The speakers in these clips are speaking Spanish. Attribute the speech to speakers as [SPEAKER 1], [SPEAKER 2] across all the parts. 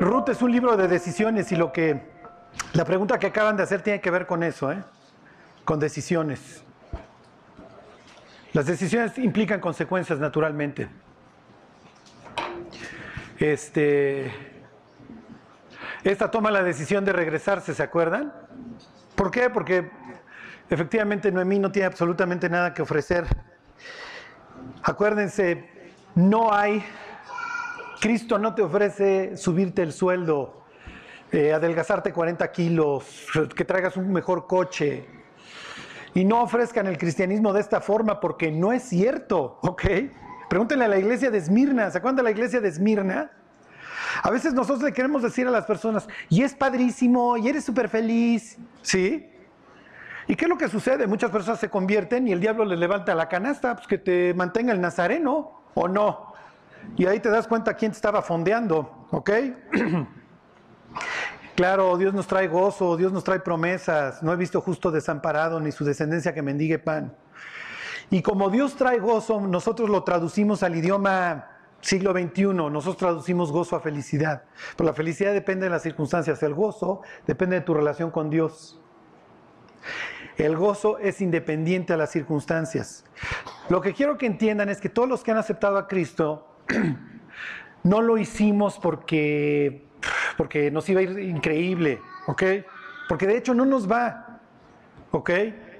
[SPEAKER 1] Ruth es un libro de decisiones y lo que la pregunta que acaban de hacer tiene que ver con eso, ¿eh? con decisiones. Las decisiones implican consecuencias naturalmente. Este, esta toma la decisión de regresarse, ¿se acuerdan? ¿Por qué? Porque efectivamente Noemí no tiene absolutamente nada que ofrecer. Acuérdense, no hay, Cristo no te ofrece subirte el sueldo, eh, adelgazarte 40 kilos, que traigas un mejor coche. Y no ofrezcan el cristianismo de esta forma porque no es cierto, ¿ok? Pregúntenle a la iglesia de Esmirna, ¿se acuerdan de la iglesia de Esmirna? A veces nosotros le queremos decir a las personas, y es padrísimo, y eres súper feliz, ¿sí? ¿Y qué es lo que sucede? Muchas personas se convierten y el diablo les levanta la canasta, pues que te mantenga el nazareno, ¿o no? Y ahí te das cuenta quién te estaba fondeando, ¿ok? Claro, Dios nos trae gozo, Dios nos trae promesas. No he visto justo desamparado ni su descendencia que mendigue pan. Y como Dios trae gozo, nosotros lo traducimos al idioma siglo XXI, nosotros traducimos gozo a felicidad. Pero la felicidad depende de las circunstancias, el gozo depende de tu relación con Dios. El gozo es independiente a las circunstancias. Lo que quiero que entiendan es que todos los que han aceptado a Cristo no lo hicimos porque porque nos iba a ir increíble, ¿ok? Porque de hecho no nos va, ¿ok?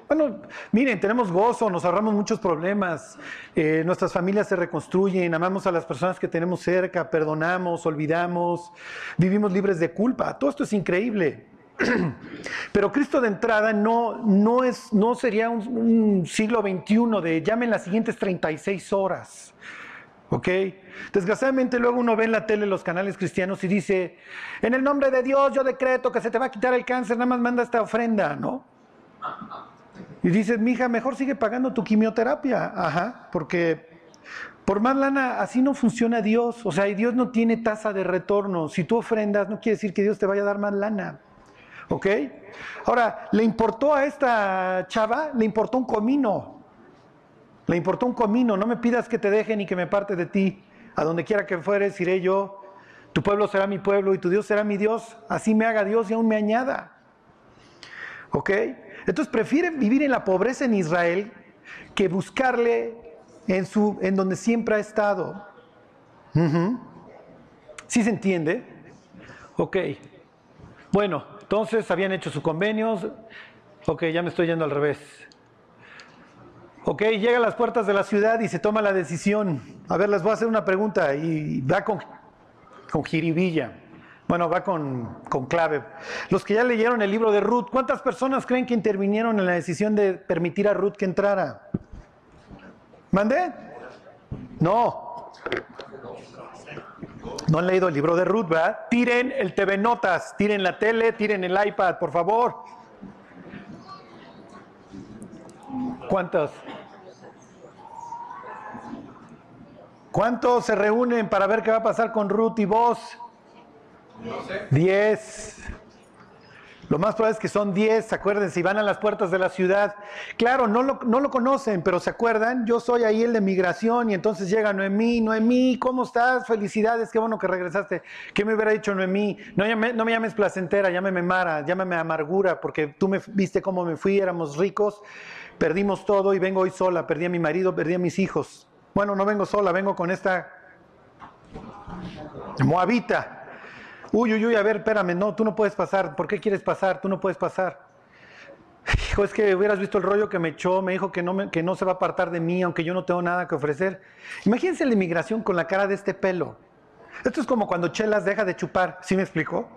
[SPEAKER 1] Bueno, miren, tenemos gozo, nos ahorramos muchos problemas, eh, nuestras familias se reconstruyen, amamos a las personas que tenemos cerca, perdonamos, olvidamos, vivimos libres de culpa, todo esto es increíble. Pero Cristo de entrada no, no, es, no sería un, un siglo XXI de llamen las siguientes 36 horas. ¿Ok? Desgraciadamente luego uno ve en la tele los canales cristianos y dice, en el nombre de Dios yo decreto que se te va a quitar el cáncer, nada más manda esta ofrenda, ¿no? Y dices, mija, mejor sigue pagando tu quimioterapia, ajá, porque por más lana así no funciona Dios, o sea, y Dios no tiene tasa de retorno, si tú ofrendas no quiere decir que Dios te vaya a dar más lana, ¿ok? Ahora, le importó a esta chava, le importó un comino, le importó un comino, no me pidas que te deje ni que me parte de ti. A donde quiera que fueres, iré yo. Tu pueblo será mi pueblo y tu Dios será mi Dios. Así me haga Dios y aún me añada. ¿Ok? Entonces prefiere vivir en la pobreza en Israel que buscarle en, su, en donde siempre ha estado. ¿Sí se entiende? Ok. Bueno, entonces habían hecho sus convenios. Ok, ya me estoy yendo al revés. Ok, llega a las puertas de la ciudad y se toma la decisión. A ver, les voy a hacer una pregunta y va con, con jiribilla. Bueno, va con, con, clave. Los que ya leyeron el libro de Ruth, ¿cuántas personas creen que intervinieron en la decisión de permitir a Ruth que entrara? ¿Mandé? No. No han leído el libro de Ruth, ¿verdad? Tiren el TV Notas, tiren la tele, tiren el iPad, por favor. ¿Cuántos? ¿Cuántos se reúnen para ver qué va a pasar con Ruth y vos? Diez. Lo más probable es que son diez, acuérdense, si van a las puertas de la ciudad. Claro, no lo, no lo conocen, pero ¿se acuerdan? Yo soy ahí el de migración y entonces llega Noemí, Noemí, ¿cómo estás? Felicidades, qué bueno que regresaste. ¿Qué me hubiera dicho Noemí? No, no me llames placentera, llámeme Mara, llámame amargura, porque tú me viste cómo me fui, éramos ricos, perdimos todo y vengo hoy sola, perdí a mi marido, perdí a mis hijos. Bueno, no vengo sola, vengo con esta moabita. Uy, uy, uy, a ver, espérame, no, tú no puedes pasar. ¿Por qué quieres pasar? Tú no puedes pasar. Hijo, es que hubieras visto el rollo que me echó, me dijo que no, que no se va a apartar de mí, aunque yo no tengo nada que ofrecer. Imagínense la inmigración con la cara de este pelo. Esto es como cuando Chelas deja de chupar, ¿sí me explicó?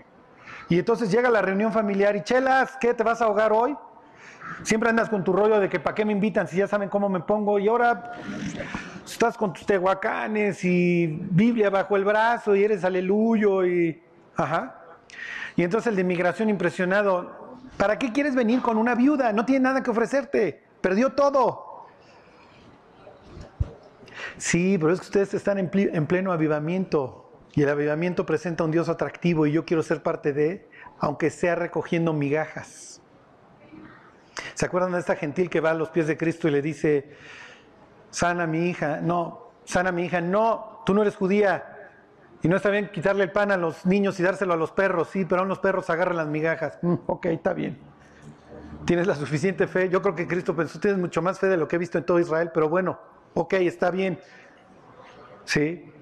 [SPEAKER 1] Y entonces llega la reunión familiar y Chelas, ¿qué te vas a ahogar hoy? Siempre andas con tu rollo de que para qué me invitan si ya saben cómo me pongo y ahora estás con tus tehuacanes y Biblia bajo el brazo y eres aleluyo y... Ajá. Y entonces el de inmigración impresionado, ¿para qué quieres venir con una viuda? No tiene nada que ofrecerte, perdió todo. Sí, pero es que ustedes están en, en pleno avivamiento y el avivamiento presenta un Dios atractivo y yo quiero ser parte de, aunque sea recogiendo migajas. ¿Se acuerdan de esta gentil que va a los pies de Cristo y le dice, sana mi hija? No, sana mi hija, no, tú no eres judía. Y no está bien quitarle el pan a los niños y dárselo a los perros, sí, pero aún los perros agarran las migajas. Mm, ok, está bien. Tienes la suficiente fe. Yo creo que Cristo pensó, tienes mucho más fe de lo que he visto en todo Israel, pero bueno, ok, está bien. Sí.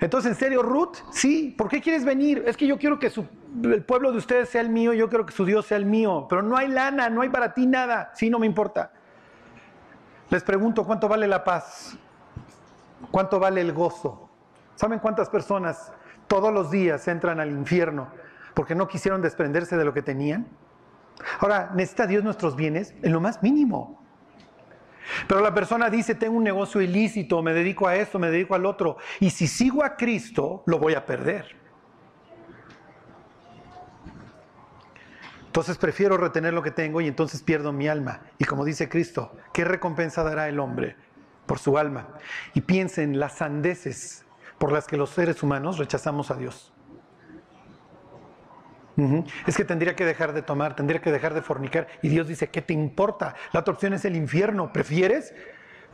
[SPEAKER 1] Entonces, ¿en serio, Ruth? Sí. ¿Por qué quieres venir? Es que yo quiero que el pueblo de ustedes sea el mío, yo quiero que su Dios sea el mío, pero no hay lana, no hay para ti nada. Sí, no me importa. Les pregunto, ¿cuánto vale la paz? ¿Cuánto vale el gozo? ¿Saben cuántas personas todos los días entran al infierno porque no quisieron desprenderse de lo que tenían? Ahora, ¿necesita Dios nuestros bienes? En lo más mínimo. Pero la persona dice, tengo un negocio ilícito, me dedico a esto, me dedico al otro, y si sigo a Cristo, lo voy a perder. Entonces prefiero retener lo que tengo y entonces pierdo mi alma. Y como dice Cristo, ¿qué recompensa dará el hombre por su alma? Y piensen las sandeces por las que los seres humanos rechazamos a Dios. Es que tendría que dejar de tomar, tendría que dejar de fornicar. Y Dios dice, ¿qué te importa? La otra opción es el infierno. ¿Prefieres?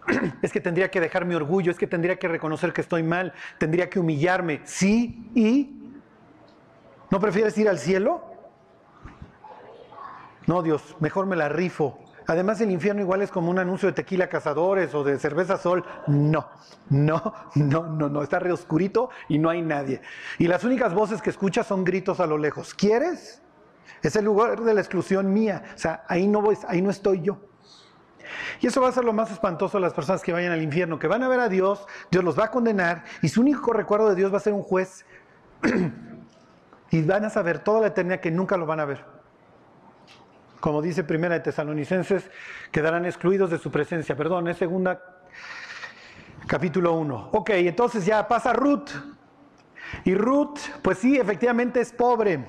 [SPEAKER 1] es que tendría que dejar mi orgullo, es que tendría que reconocer que estoy mal, tendría que humillarme. Sí, y... ¿No prefieres ir al cielo? No, Dios, mejor me la rifo. Además, el infierno igual es como un anuncio de tequila cazadores o de cerveza sol. No, no, no, no, no. Está re oscurito y no hay nadie. Y las únicas voces que escuchas son gritos a lo lejos. ¿Quieres? Es el lugar de la exclusión mía. O sea, ahí no voy, ahí no estoy yo. Y eso va a ser lo más espantoso a las personas que vayan al infierno, que van a ver a Dios, Dios los va a condenar y su único recuerdo de Dios va a ser un juez. y van a saber toda la eternidad que nunca lo van a ver como dice Primera de Tesalonicenses, quedarán excluidos de su presencia. Perdón, es segunda capítulo 1. Ok, entonces ya pasa Ruth. Y Ruth, pues sí, efectivamente es pobre.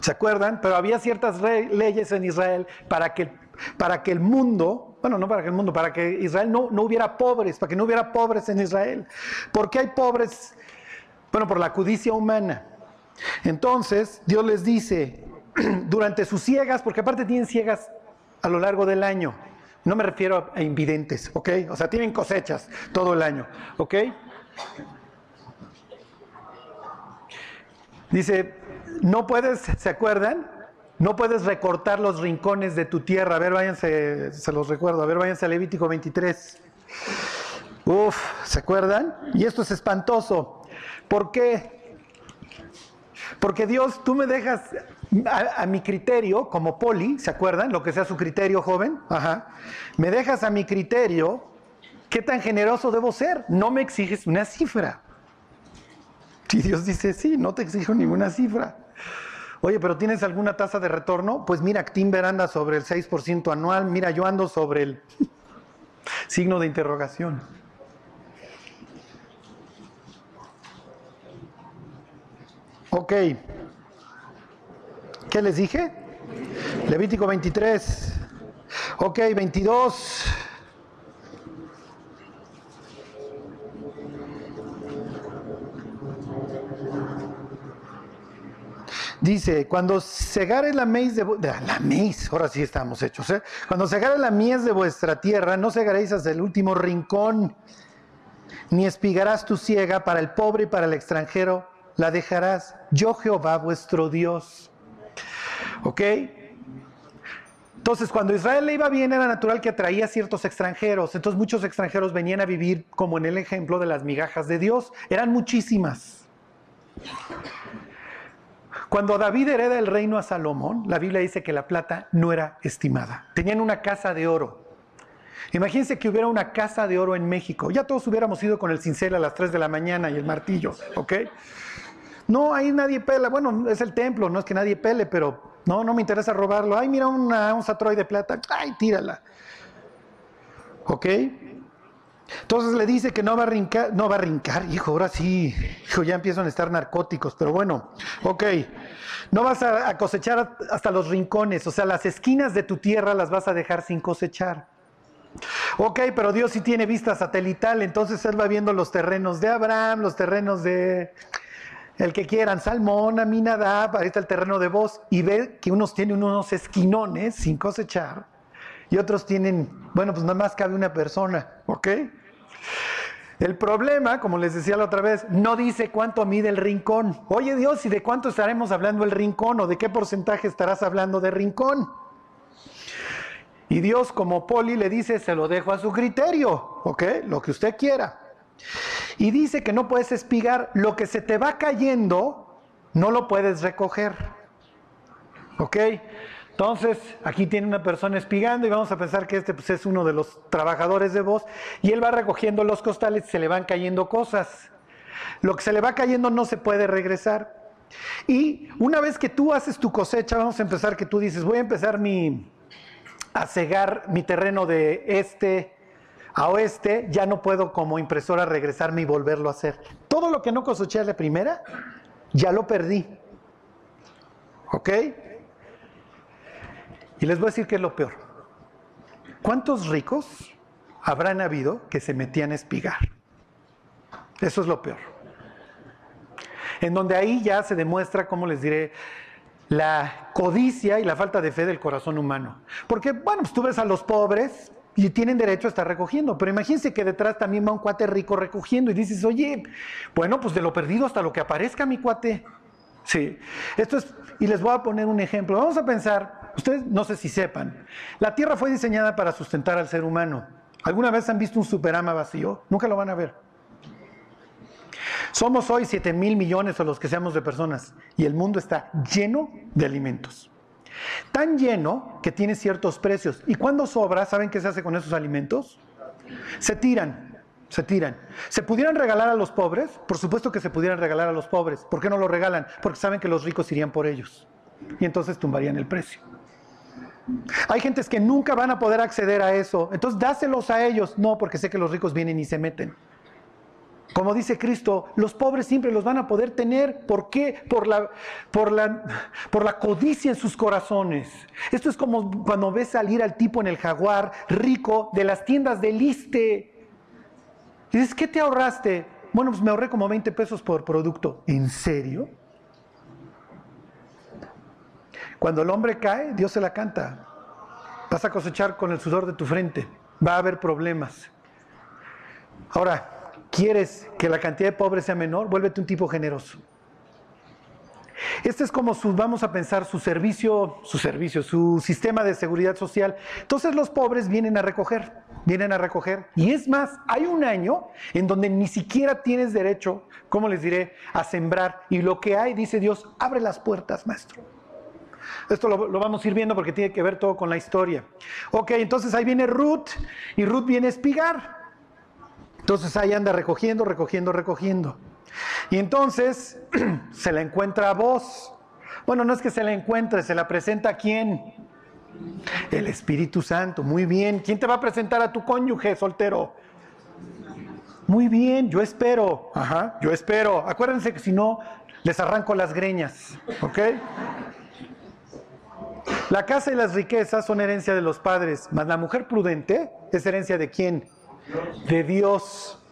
[SPEAKER 1] ¿Se acuerdan? Pero había ciertas leyes en Israel para que, para que el mundo, bueno, no para que el mundo, para que Israel no, no hubiera pobres, para que no hubiera pobres en Israel. ¿Por qué hay pobres? Bueno, por la cudicia humana. Entonces, Dios les dice, durante sus ciegas, porque aparte tienen ciegas a lo largo del año. No me refiero a invidentes, ¿ok? O sea, tienen cosechas todo el año, ¿ok? Dice, no puedes, ¿se acuerdan? No puedes recortar los rincones de tu tierra. A ver, váyanse, se los recuerdo. A ver, váyanse a Levítico 23. Uf, ¿se acuerdan? Y esto es espantoso. ¿Por qué? Porque Dios, tú me dejas a, mi criterio, como poli, ¿se acuerdan? Lo que sea su criterio, joven. Ajá. Me dejas a mi criterio, ¿qué tan generoso debo ser? No me exiges una cifra. Si Dios dice, sí, no te exijo ninguna cifra. Oye, pero ¿tienes alguna tasa de retorno? Pues mira, Timber anda sobre el 6% anual, mira, yo ando sobre el signo de interrogación. Ok. ¿Qué les dije? Levítico 23. Ok, 22. Dice, cuando segare la mies de, la ahora sí estamos hechos, ¿eh? Cuando segare la mies de vuestra tierra, no segaréis hasta el último rincón, ni espigarás tu ciega para el pobre y para el extranjero, la dejarás. Yo Jehová vuestro Dios. ¿Ok? Entonces, cuando Israel le iba bien, era natural que atraía ciertos extranjeros. Entonces, muchos extranjeros venían a vivir, como en el ejemplo de las migajas de Dios. Eran muchísimas. Cuando David hereda el reino a Salomón, la Biblia dice que la plata no era estimada. Tenían una casa de oro. Imagínense que hubiera una casa de oro en México. Ya todos hubiéramos ido con el cincel a las 3 de la mañana y el martillo, ¿ok? No, ahí nadie pela. Bueno, es el templo, no es que nadie pele, pero no, no me interesa robarlo. Ay, mira una onza Troy de plata. Ay, tírala. ¿Ok? Entonces le dice que no va a rincar, no va a rincar, hijo, ahora sí, hijo, ya empiezan a estar narcóticos, pero bueno, ok, no vas a, cosechar hasta los rincones, o sea, las esquinas de tu tierra las vas a dejar sin cosechar. Ok, pero Dios sí tiene vista satelital, entonces Él va viendo los terrenos de Abraham, los terrenos de el que quieran, Salmón, Aminadab, ahí está el terreno de voz, y ve que unos tienen unos esquinones sin cosechar, y otros tienen, bueno, pues nada más cabe una persona, ¿ok? El problema, como les decía la otra vez, no dice cuánto mide el rincón. Oye Dios, ¿y de cuánto estaremos hablando el rincón o de qué porcentaje estarás hablando de rincón? Y Dios como poli le dice, se lo dejo a su criterio, ¿ok? Lo que usted quiera. Y dice que no puedes espigar, lo que se te va cayendo, no lo puedes recoger. ¿Ok? Entonces, aquí tiene una persona espigando y vamos a pensar que este pues, es uno de los trabajadores de voz y él va recogiendo los costales, se le van cayendo cosas. Lo que se le va cayendo no se puede regresar. Y una vez que tú haces tu cosecha, vamos a empezar que tú dices, voy a empezar mi, a cegar mi terreno de este a oeste, ya no puedo como impresora regresarme y volverlo a hacer. Todo lo que no coseché la primera, ya lo perdí. ¿Ok? Y les voy a decir qué es lo peor. ¿Cuántos ricos habrán habido que se metían a espigar? Eso es lo peor. En donde ahí ya se demuestra, como les diré, la codicia y la falta de fe del corazón humano. Porque, bueno, pues tú ves a los pobres y tienen derecho a estar recogiendo, pero imagínense que detrás también va un cuate rico recogiendo y dices, oye, bueno, pues de lo perdido hasta lo que aparezca mi cuate. Sí, esto es, y les voy a poner un ejemplo. Vamos a pensar, Ustedes no sé si sepan, la Tierra fue diseñada para sustentar al ser humano. ¿Alguna vez han visto un superama vacío? Nunca lo van a ver. Somos hoy 7 mil millones o los que seamos de personas y el mundo está lleno de alimentos. Tan lleno que tiene ciertos precios. Y cuando sobra, ¿saben qué se hace con esos alimentos? Se tiran, se tiran. ¿Se pudieran regalar a los pobres? Por supuesto que se pudieran regalar a los pobres. ¿Por qué no lo regalan? Porque saben que los ricos irían por ellos. Y entonces tumbarían el precio. Hay gentes que nunca van a poder acceder a eso. Entonces dáselos a ellos. No, porque sé que los ricos vienen y se meten. Como dice Cristo, los pobres siempre los van a poder tener. ¿Por qué? Por la, codicia en sus corazones. Esto es como cuando ves salir al tipo en el jaguar rico de las tiendas de liste. Y dices, ¿qué te ahorraste? Bueno, pues me ahorré como 20 pesos por producto. ¿En serio? Cuando el hombre cae, Dios se la canta. Vas a cosechar con el sudor de tu frente. Va a haber problemas. Ahora, ¿quieres que la cantidad de pobres sea menor? Vuélvete un tipo generoso. Este es como su, vamos a pensar, su servicio, su servicio, su sistema de seguridad social. Entonces los pobres vienen a recoger, vienen a recoger. Y es más, hay un año en donde ni siquiera tienes derecho, ¿cómo les diré?, a sembrar. Y lo que hay, dice Dios, abre las puertas, maestro. Esto lo, vamos a ir viendo porque tiene que ver todo con la historia. Ok, entonces ahí viene Ruth y Ruth viene a espigar. Entonces ahí anda recogiendo, recogiendo, recogiendo. Y entonces se la encuentra a vos. Bueno, no es que se la encuentre, se la presenta a quién? El Espíritu Santo. Muy bien. ¿Quién te va a presentar a tu cónyuge soltero? Muy bien, yo espero. Ajá, yo espero. Acuérdense que si no, les arranco las greñas. ¿Ok? La casa y las riquezas son herencia de los padres, mas la mujer prudente es herencia de quién? De Dios.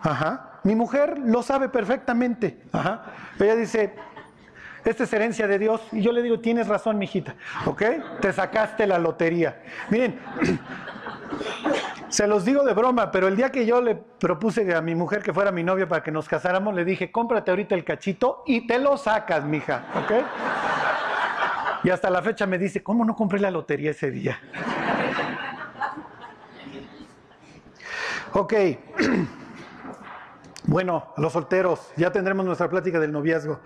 [SPEAKER 1] Ajá. Mi mujer lo sabe perfectamente. Ajá. Ella dice, esta es herencia de Dios. Y yo le digo, tienes razón, mijita. ¿Ok? Te sacaste la lotería. Miren, se los digo de broma, pero el día que yo le propuse a mi mujer que fuera mi novia para que nos casáramos, le dije, cómprate ahorita el cachito y te lo sacas, mija. ¿Ok? Y hasta la fecha me dice, ¿cómo no compré la lotería ese día? Ok. Bueno, los solteros, ya tendremos nuestra plática del noviazgo.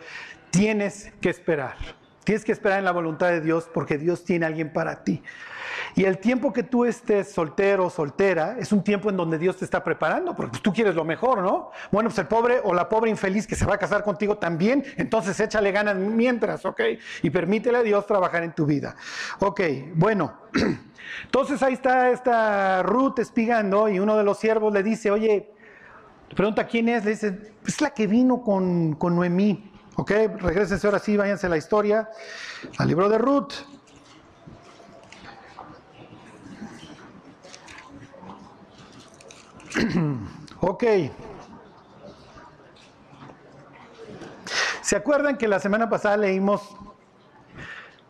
[SPEAKER 1] Tienes que esperar. Tienes que esperar en la voluntad de Dios porque Dios tiene a alguien para ti. Y el tiempo que tú estés soltero o soltera es un tiempo en donde Dios te está preparando, porque tú quieres lo mejor, ¿no? Bueno, pues el pobre o la pobre infeliz que se va a casar contigo también, entonces échale ganas mientras, ¿ok? Y permítele a Dios trabajar en tu vida. Ok, bueno. Entonces ahí está esta Ruth espigando y uno de los siervos le dice, oye, pregunta quién es, le dice, es la que vino con, con Noemí. Ok, regresense ahora sí, váyanse a la historia, al libro de Ruth. ok. ¿Se acuerdan que la semana pasada leímos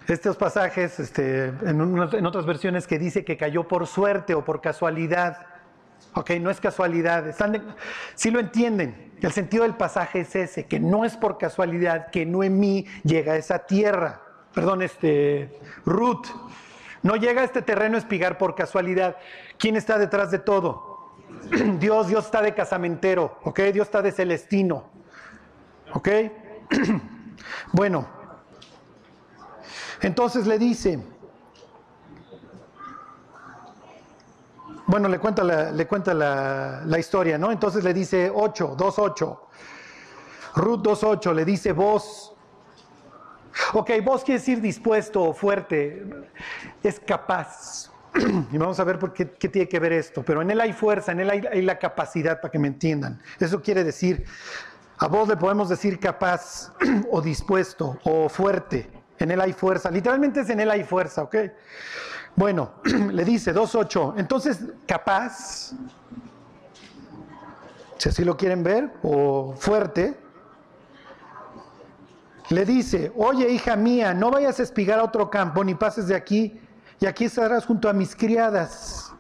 [SPEAKER 1] estos pasajes este, en, otras versiones que dice que cayó por suerte o por casualidad? Ok, no es casualidad. si lo entienden, el sentido del pasaje es ese, que no es por casualidad que Noemí llega a esa tierra. Perdón, este, Ruth. No llega a este terreno espigar por casualidad. ¿Quién está detrás de todo? Dios, Dios está de casamentero, ¿ok? Dios está de celestino, ¿ok? bueno, entonces le dice, bueno, le cuenta la, le cuenta la, la historia, ¿no? Entonces le dice 8, 2, 8. Ruth 2.8 le dice vos, Ok, vos quiere decir dispuesto fuerte, es capaz. Y vamos a ver por qué, tiene que ver esto. Pero en él hay fuerza, en él hay, la capacidad para que me entiendan. Eso quiere decir, a vos le podemos decir capaz o dispuesto o fuerte. En él hay fuerza. Literalmente es en él hay fuerza, ¿ok? Bueno, le dice 2.8. Entonces, capaz, si así lo quieren ver, o fuerte, le dice, oye hija mía, no vayas a espigar a otro campo, ni pases de aquí, y aquí estarás junto a mis criadas.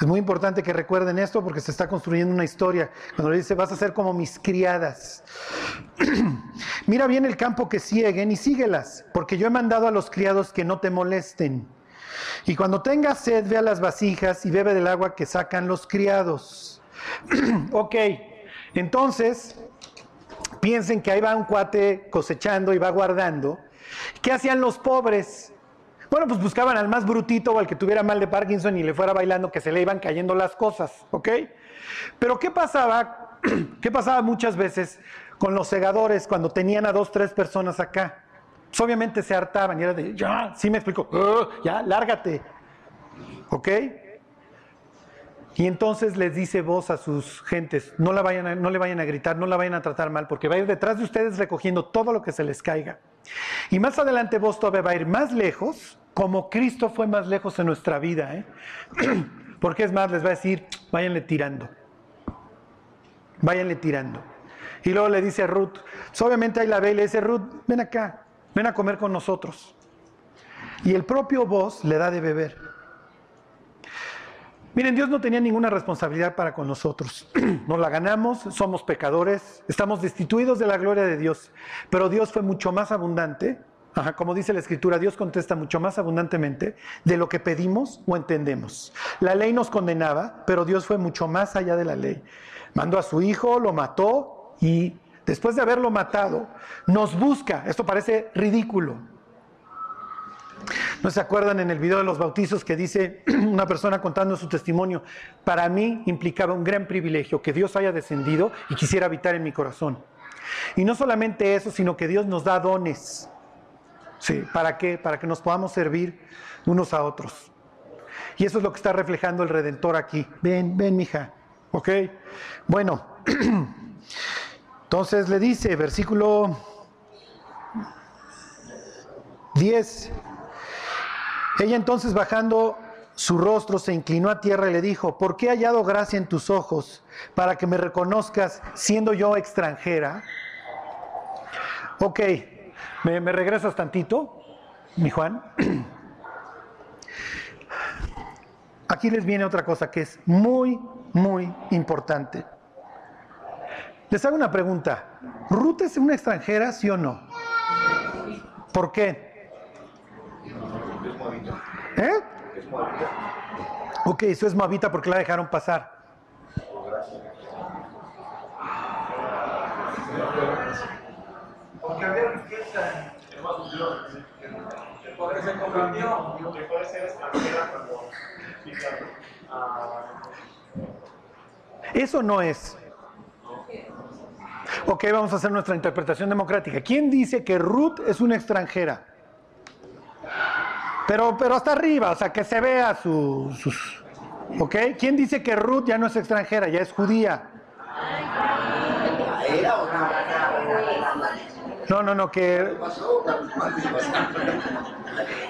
[SPEAKER 1] Es muy importante que recuerden esto porque se está construyendo una historia. Cuando le dice, vas a ser como mis criadas. Mira bien el campo que siguen y síguelas, porque yo he mandado a los criados que no te molesten. Y cuando tengas sed, ve a las vasijas y bebe del agua que sacan los criados. ok, entonces Piensen que ahí va un cuate cosechando y va guardando. ¿Qué hacían los pobres? Bueno, pues buscaban al más brutito o al que tuviera mal de Parkinson y le fuera bailando que se le iban cayendo las cosas, ¿ok? Pero ¿qué pasaba? ¿Qué pasaba muchas veces con los segadores cuando tenían a dos, tres personas acá? Pues obviamente se hartaban y era de, ya, sí me explico, ya, lárgate, ¿ok? Y entonces les dice vos a sus gentes, no, la vayan no le vayan a gritar, no la vayan a tratar mal, porque va a ir detrás de ustedes recogiendo todo lo que se les caiga. Y más adelante vos todavía va a ir más lejos, como Cristo fue más lejos en nuestra vida. ¿eh? Porque es más, les va a decir, váyanle tirando. Váyanle tirando. Y luego le dice a Ruth, pues obviamente ahí la ve y dice, Ruth, ven acá, ven a comer con nosotros. Y el propio vos le da de beber. Miren, Dios no tenía ninguna responsabilidad para con nosotros. Nos la ganamos, somos pecadores, estamos destituidos de la gloria de Dios. Pero Dios fue mucho más abundante, como dice la Escritura, Dios contesta mucho más abundantemente de lo que pedimos o entendemos. La ley nos condenaba, pero Dios fue mucho más allá de la ley. Mandó a su Hijo, lo mató y después de haberlo matado, nos busca. Esto parece ridículo. ¿No se acuerdan en el video de los bautizos que dice una persona contando su testimonio? Para mí implicaba un gran privilegio que Dios haya descendido y quisiera habitar en mi corazón. Y no solamente eso, sino que Dios nos da dones. Sí, ¿para qué? Para que nos podamos servir unos a otros. Y eso es lo que está reflejando el Redentor aquí. Ven, ven, mija. ¿Ok? Bueno, entonces le dice, versículo 10. Ella entonces bajando su rostro se inclinó a tierra y le dijo, ¿por qué he hallado gracia en tus ojos para que me reconozcas siendo yo extranjera? Ok, ¿me, regresas tantito, mi Juan? Aquí les viene otra cosa que es muy, muy importante. Les hago una pregunta. ¿Ruth es una extranjera, sí o no? ¿Por qué? ¿Eh? Ok, eso es moabita porque la dejaron pasar. Porque había riqueza. Puede ser que puede ser extranjera cuando. Eso no es. Ok, vamos a hacer nuestra interpretación democrática. ¿Quién dice que Ruth es una extranjera? Pero, pero hasta arriba, o sea, que se vea sus... ¿Ok? ¿Quién dice que Ruth ya no es extranjera, ya es judía? No, no, no, que...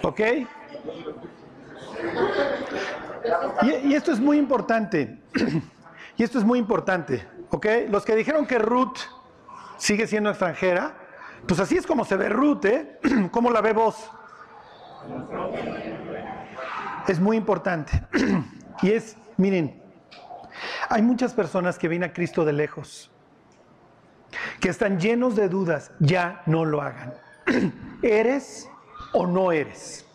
[SPEAKER 1] ¿Ok? Y, y, esto es muy importante. Y esto es muy importante. ¿Ok? Los que dijeron que Ruth sigue siendo extranjera, pues así es como se ve Ruth, ¿eh? ¿Cómo la ve vos? Es muy importante. Y es, miren, Hay muchas personas que vienen a Cristo de lejos, que están llenos de dudas, ya no lo hagan. ¿Eres o no eres?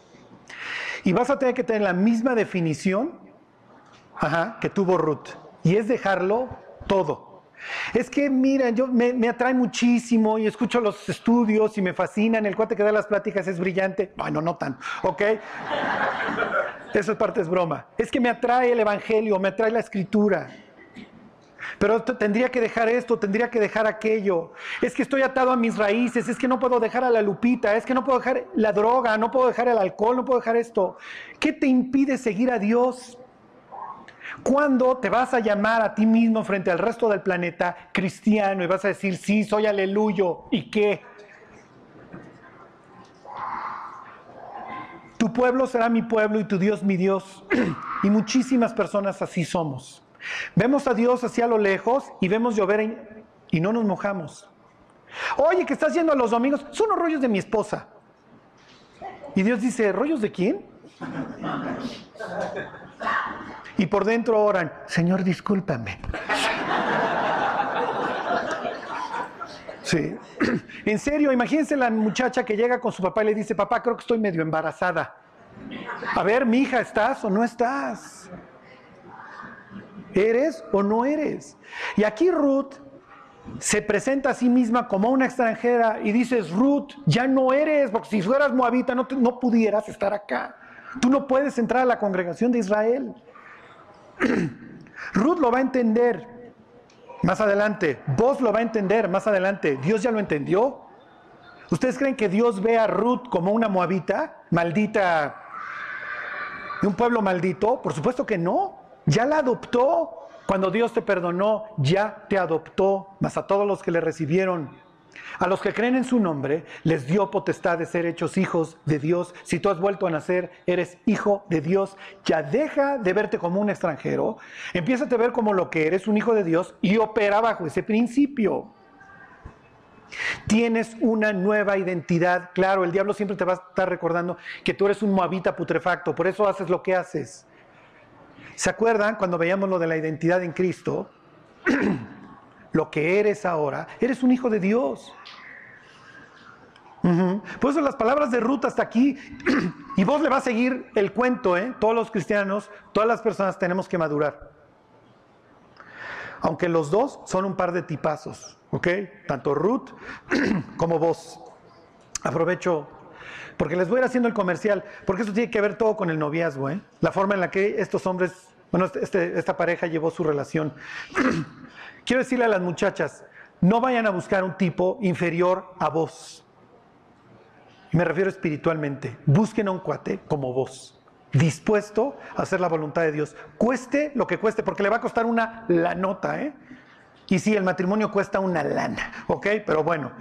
[SPEAKER 1] Y vas a tener que tener la misma definición que tuvo Ruth, y es dejarlo todo. Es que, mira, yo me, me, atrae muchísimo y escucho los estudios y me fascinan. El cuate que da las pláticas es brillante. Bueno, no tan, ¿ok? Esa parte es broma. Es que me atrae el evangelio, me atrae la escritura. Pero tendría que dejar esto, tendría que dejar aquello. Es que estoy atado a mis raíces, es que no puedo dejar a la lupita, es que no puedo dejar la droga, no puedo dejar el alcohol, no puedo dejar esto. ¿Qué te impide seguir a Dios? ¿Cuándo te vas a llamar a ti mismo frente al resto del planeta cristiano y vas a decir, sí, soy aleluyo? ¿Y qué? Tu pueblo será mi pueblo y tu Dios mi Dios. y muchísimas personas así somos. Vemos a Dios hacia lo lejos y vemos llover y no nos mojamos. Oye, que estás yendo a los domingos, son los rollos de mi esposa. Y Dios dice, ¿rollos de quién? Y por dentro oran, Señor, discúlpame. Sí. En serio, imagínense la muchacha que llega con su papá y le dice, papá, creo que estoy medio embarazada. A ver, mi hija, ¿estás o no estás? ¿Eres o no eres? Y aquí Ruth se presenta a sí misma como una extranjera y dices, Ruth, ya no eres, porque si fueras moabita no, no pudieras estar acá. Tú no puedes entrar a la congregación de Israel. Ruth lo va a entender más adelante. Vos lo va a entender más adelante. Dios ya lo entendió. ¿Ustedes creen que Dios ve a Ruth como una moabita, maldita, de un pueblo maldito? Por supuesto que no. Ya la adoptó. Cuando Dios te perdonó, ya te adoptó. Más a todos los que le recibieron a los que creen en su nombre, les dio potestad de ser hechos hijos de Dios. Si tú has vuelto a nacer, eres hijo de Dios. Ya deja de verte como un extranjero. Empieza a ver como lo que eres, un hijo de Dios, y opera bajo ese principio. Tienes una nueva identidad. Claro, el diablo siempre te va a estar recordando que tú eres un moabita putrefacto, por eso haces lo que haces. ¿Se acuerdan cuando veíamos lo de la identidad en Cristo? lo que eres ahora, eres un hijo de Dios. Por eso las palabras de Ruth hasta aquí, y vos le va a seguir el cuento, ¿eh? todos los cristianos, todas las personas tenemos que madurar. Aunque los dos son un par de tipazos, ¿ok? Tanto Ruth como vos. Aprovecho, porque les voy a ir haciendo el comercial, porque eso tiene que ver todo con el noviazgo, ¿eh? La forma en la que estos hombres, bueno, este, esta pareja llevó su relación. Quiero decirle a las muchachas, no vayan a buscar un tipo inferior a vos. Me refiero espiritualmente. Busquen a un cuate como vos, dispuesto a hacer la voluntad de Dios. Cueste lo que cueste, porque le va a costar una la nota, ¿eh? Y sí, el matrimonio cuesta una lana, ¿ok? Pero bueno,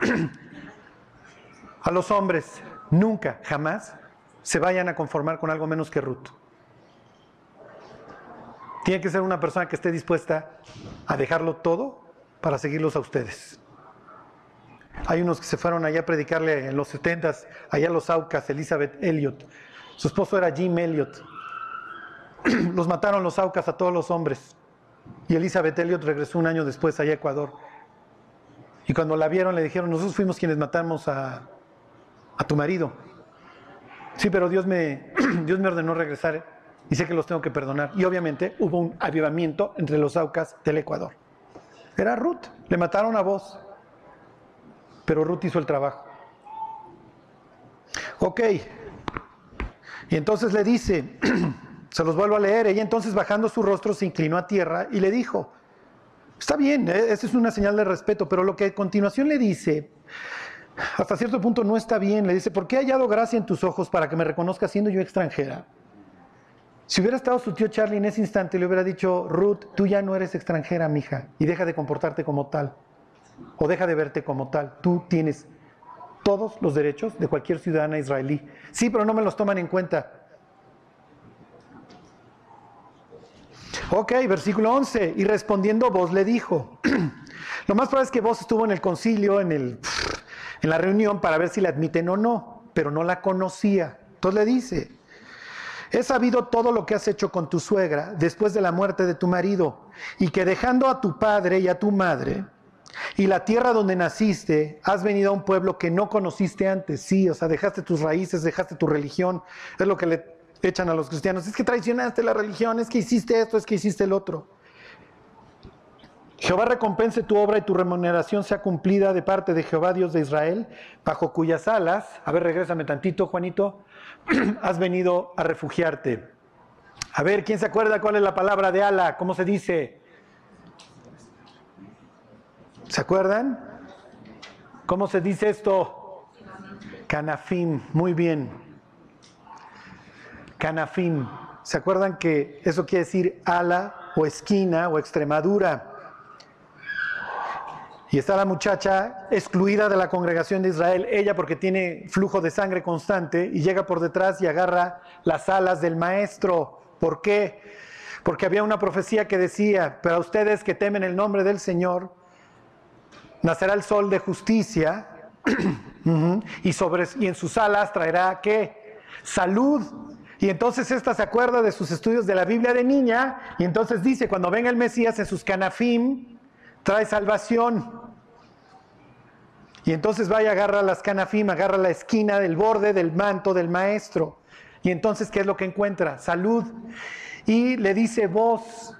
[SPEAKER 1] a los hombres nunca, jamás se vayan a conformar con algo menos que Ruth. Tiene que ser una persona que esté dispuesta a dejarlo todo para seguirlos a ustedes. Hay unos que se fueron allá a predicarle en los 70 allá a los Aucas, Elizabeth Elliot. Su esposo era Jim Elliot. Los mataron los Aucas a todos los hombres. Y Elizabeth Elliot regresó un año después allá a Ecuador. Y cuando la vieron le dijeron, nosotros fuimos quienes matamos a, a tu marido. Sí, pero Dios me, Dios me ordenó regresar y sé que los tengo que perdonar. Y obviamente hubo un avivamiento entre los Aucas del Ecuador. Era Ruth, le mataron a vos, pero Ruth hizo el trabajo. Ok, y entonces le dice, se los vuelvo a leer, ella entonces bajando su rostro se inclinó a tierra y le dijo, está bien, ¿eh? esa es una señal de respeto, pero lo que a continuación le dice, hasta cierto punto no está bien, le dice, ¿por qué he hallado gracia en tus ojos para que me reconozca siendo yo extranjera? Si hubiera estado su tío Charlie en ese instante, le hubiera dicho, Ruth, tú ya no eres extranjera, mija, y deja de comportarte como tal, o deja de verte como tal. Tú tienes todos los derechos de cualquier ciudadana israelí. Sí, pero no me los toman en cuenta. Ok, versículo 11. Y respondiendo vos le dijo, lo más probable es que vos estuvo en el concilio, en, el, en la reunión, para ver si la admiten o no, pero no la conocía. Entonces le dice, he sabido todo lo que has hecho con tu suegra después de la muerte de tu marido, y que dejando a tu padre y a tu madre, y la tierra donde naciste, has venido a un pueblo que no conociste antes. Sí, o sea, dejaste tus raíces, dejaste tu religión. Es lo que le echan a los cristianos. Es que traicionaste la religión, es que hiciste esto, es que hiciste el otro. Jehová recompense tu obra y tu remuneración sea cumplida de parte de Jehová Dios de Israel, bajo cuyas alas, a ver, regrésame tantito, Juanito, has venido a refugiarte. A ver, ¿quién se acuerda cuál es la palabra de ala? ¿Cómo se dice? ¿Se acuerdan? ¿Cómo se dice esto? Canafim, muy bien. Canafim. ¿Se acuerdan que eso quiere decir ala o esquina o extremadura? Y está la muchacha excluida de la congregación de Israel, ella porque tiene flujo de sangre constante y llega por detrás y agarra las alas del maestro. ¿Por qué? Porque había una profecía que decía, pero a ustedes que temen el nombre del Señor, nacerá el sol de justicia y, sobre, en sus alas traerá qué? Salud. Y entonces esta se acuerda de sus estudios de la Biblia de niña y entonces dice, cuando venga el Mesías en sus canafim, trae salvación. Y entonces va y agarra las canafim, agarra la esquina del borde del manto del maestro. Y entonces, ¿qué es lo que encuentra? Salud. Y le dice, vos,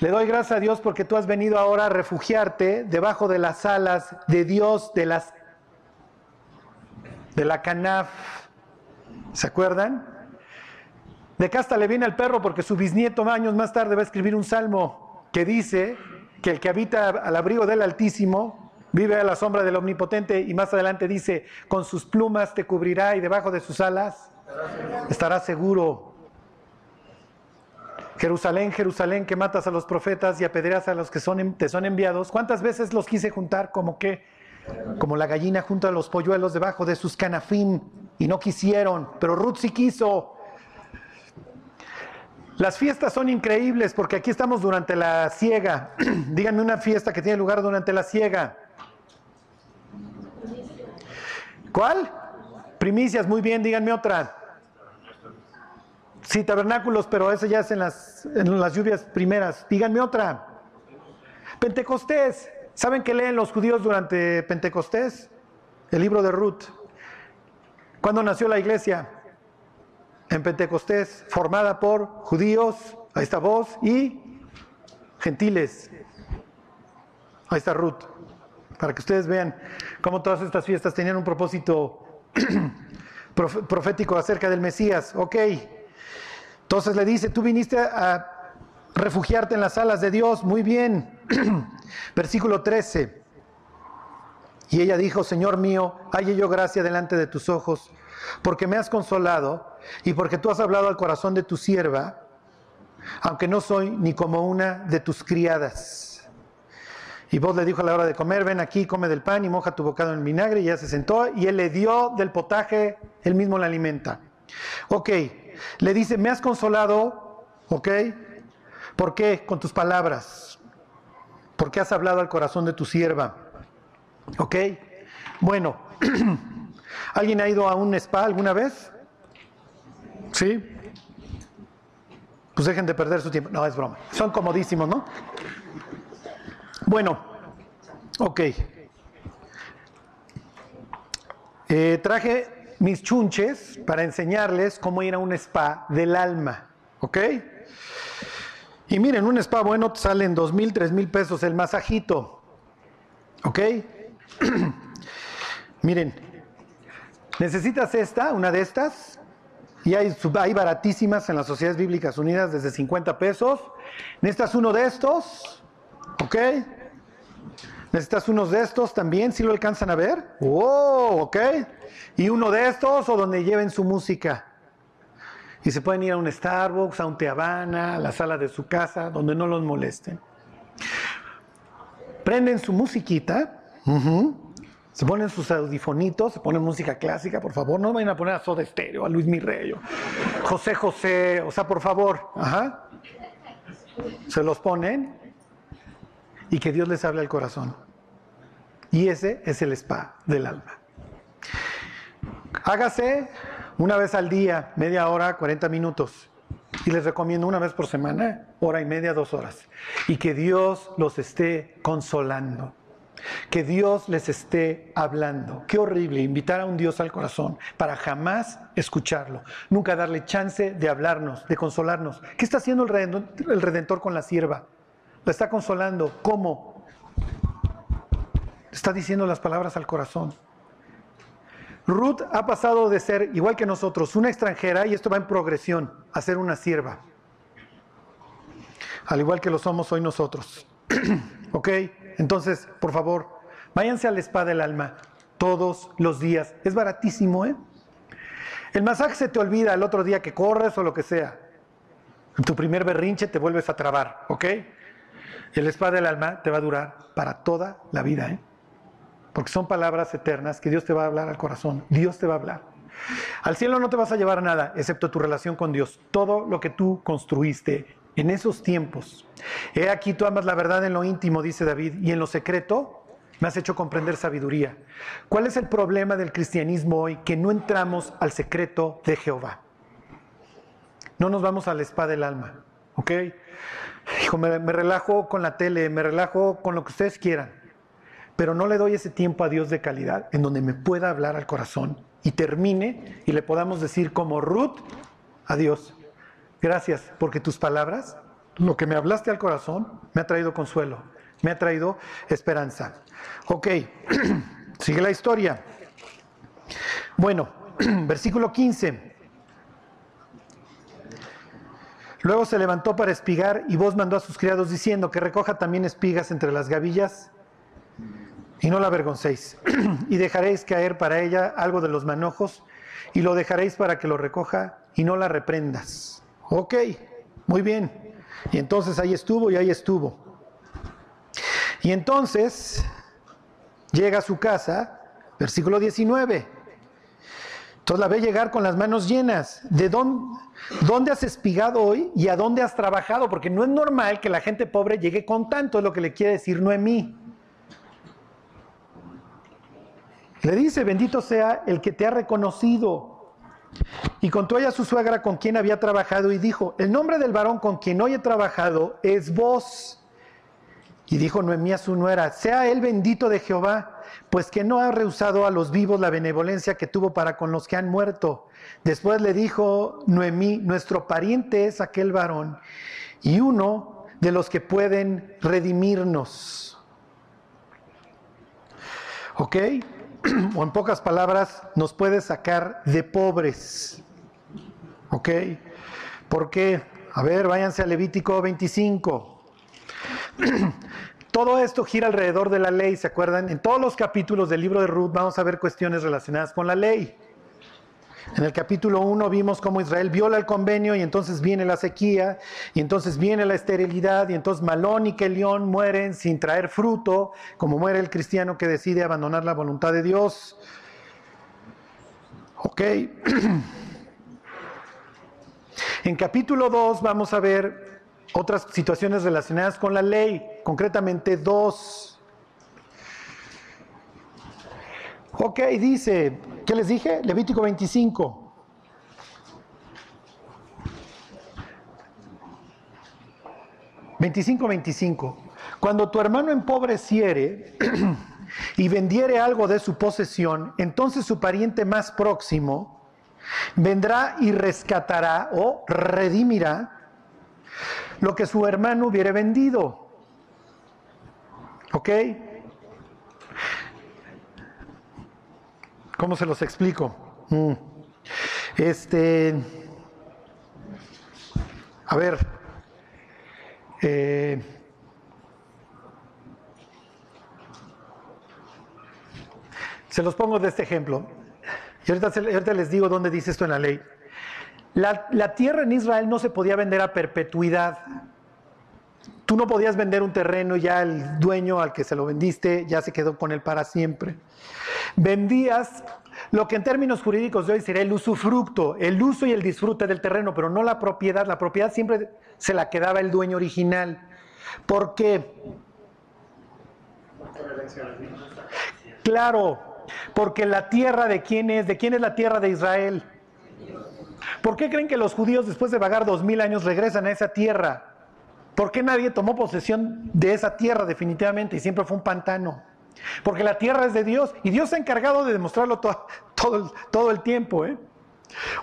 [SPEAKER 1] le doy gracias a Dios porque tú has venido ahora a refugiarte debajo de las alas de Dios, de las de la canaf. ¿Se acuerdan? De casta le viene al perro porque su bisnieto años más tarde va a escribir un salmo que dice que el que habita al abrigo del Altísimo vive a la sombra del Omnipotente y más adelante dice, con sus plumas te cubrirá y debajo de sus alas estará seguro. Jerusalén, Jerusalén, que matas a los profetas y apedreas a los que son, te son enviados. ¿Cuántas veces los quise juntar como que, como la gallina junto a los polluelos debajo de sus canafín y no quisieron? Pero Ruth sí quiso. Las fiestas son increíbles porque aquí estamos durante la siega. Díganme una fiesta que tiene lugar durante la siega. ¿Cuál? Primicias, muy bien, díganme otra. Sí, tabernáculos, pero eso ya es en las, en las lluvias primeras. Díganme otra. Pentecostés. ¿Saben qué leen los judíos durante Pentecostés? El libro de Ruth. ¿Cuándo nació la iglesia? En Pentecostés, formada por judíos, ahí está vos, y gentiles. Ahí está Ruth, para que ustedes vean cómo todas estas fiestas tenían un propósito profético acerca del Mesías. Ok, entonces le dice, tú viniste a refugiarte en las alas de Dios, muy bien. Versículo 13. Y ella dijo, Señor mío, halle yo gracia delante de tus ojos, porque me has consolado y porque tú has hablado al corazón de tu sierva, aunque no soy ni como una de tus criadas. Y vos le dijo a la hora de comer, ven aquí, come del pan y moja tu bocado en vinagre, y ella se sentó y él le dio del potaje, él mismo la alimenta. Ok, le dice, me has consolado, ok, ¿por qué? Con tus palabras, porque has hablado al corazón de tu sierva. Ok, bueno, ¿alguien ha ido a un spa alguna vez? ¿Sí? Pues dejen de perder su tiempo. No, es broma. Son comodísimos, ¿no? Bueno, ok. Eh, traje mis chunches para enseñarles cómo ir a un spa del alma, ¿ok? Y miren, un spa bueno te salen dos mil, tres mil pesos el masajito, ¿ok? miren, necesitas esta, una de estas, y hay, baratísimas en las Sociedades Bíblicas Unidas desde 50 pesos. Necesitas uno de estos, ¿ok? Necesitas unos de estos también, si lo alcanzan a ver. ¡Oh! ¿Ok? Y uno de estos o donde lleven su música. Y se pueden ir a un Starbucks, a un Teavana, a la sala de su casa, donde no los molesten. Prenden su musiquita. Se ponen sus audifonitos, se ponen música clásica, por favor. No vayan a poner a Soda Stereo, a Luis Mirreyo, José José, o sea, por favor. Ajá. Se los ponen y que Dios les hable al corazón. Y ese es el spa del alma. Hágase una vez al día, media hora, 40 minutos. Y les recomiendo una vez por semana, hora y media, dos horas. Y que Dios los esté consolando. Que Dios les esté hablando. Qué horrible invitar a un Dios al corazón para jamás escucharlo. Nunca darle chance de hablarnos, de consolarnos. ¿Qué está haciendo el redentor, con la sierva? La está consolando. ¿Cómo? Está diciendo las palabras al corazón. Ruth ha pasado de ser, igual que nosotros, una extranjera, y esto va en progresión, a ser una sierva. Al igual que lo somos hoy nosotros. ¿Ok? Entonces, por favor, váyanse a la espada del alma todos los días. Es baratísimo, ¿eh? El masaje se te olvida el otro día que corres o lo que sea. En tu primer berrinche te vuelves a trabar, ¿ok? El espada del alma te va a durar para toda la vida, ¿eh? porque son palabras eternas que Dios te va a hablar al corazón, Dios te va a hablar. Al cielo no te vas a llevar nada, excepto tu relación con Dios, todo lo que tú construiste en esos tiempos. He aquí tú amas la verdad en lo íntimo, dice David, y en lo secreto me has hecho comprender sabiduría. ¿Cuál es el problema del cristianismo hoy? Que no entramos al secreto de Jehová. No nos vamos a la espada del alma, ¿ok? Hijo, me, me relajo con la tele, me relajo con lo que ustedes quieran pero no le doy ese tiempo a Dios de calidad en donde me pueda hablar al corazón y termine y le podamos decir como Ruth a Dios, gracias porque tus palabras, lo que me hablaste al corazón, me ha traído consuelo, me ha traído esperanza. Ok, sigue la historia. Bueno, versículo 15. Luego se levantó para espigar y vos mandó a sus criados diciendo que recoja también espigas entre las gavillas y no la avergoncéis. y dejaréis caer para ella algo de los manojos y lo dejaréis para que lo recoja y no la reprendas. Ok, muy bien. Y entonces ahí estuvo y ahí estuvo. Y entonces llega a su casa, versículo 19. Entonces la ve llegar con las manos llenas. ¿De dónde, has espigado hoy y a dónde has trabajado? Porque no es normal que la gente pobre llegue con tanto, es lo que le quiere decir Noemí. Le dice, bendito sea el que te ha reconocido. Y contó ella a su suegra con quien había trabajado y dijo, el nombre del varón con quien hoy he trabajado es vos. Y dijo Noemí a su nuera, sea él bendito de Jehová, pues que no ha rehusado a los vivos la benevolencia que tuvo para con los que han muerto. Después le dijo Noemí, nuestro pariente es aquel varón y uno de los que pueden redimirnos. ¿Ok? o en pocas palabras, nos puede sacar de pobres. ¿Ok? ¿Por qué? A ver, váyanse a Levítico 25. Todo esto gira alrededor de la ley, ¿se acuerdan? En todos los capítulos del libro de Ruth vamos a ver cuestiones relacionadas con la ley. En el capítulo 1 vimos cómo Israel viola el convenio y entonces viene la sequía y entonces viene la esterilidad y entonces Malón y Kelión mueren sin traer fruto, como muere el cristiano que decide abandonar la voluntad de Dios. Ok. En capítulo 2 vamos a ver otras situaciones relacionadas con la ley, concretamente dos. Ok, dice, ¿qué les dije? Levítico 25. ...25, 25... Cuando tu hermano empobreciere... ...y vendiere algo de su posesión... ...entonces su pariente más próximo... ...vendrá y rescatará... ...o redimirá... ...lo que su hermano hubiere vendido... ¿Ok? ¿Cómo se los explico? Mm. Este, a ver, eh, se los pongo de este ejemplo. Y ahorita, les digo dónde dice esto en la ley. La, la tierra en Israel no se podía vender a perpetuidad. Tú no podías vender un terreno y ya el dueño al que se lo vendiste ya se quedó con él para siempre vendías lo que en términos jurídicos de hoy sería el usufructo, el uso y el disfrute del terreno, pero no la propiedad. La propiedad siempre se la quedaba el dueño original. ¿Por qué? Claro, porque la tierra de quién es, de quién es la tierra de Israel. ¿Por qué creen que los judíos después de vagar dos mil años regresan a esa tierra? ¿Por qué nadie tomó posesión de esa tierra definitivamente y siempre fue un pantano? Porque la tierra es de Dios y Dios se ha encargado de demostrarlo todo, todo, todo el tiempo. ¿eh?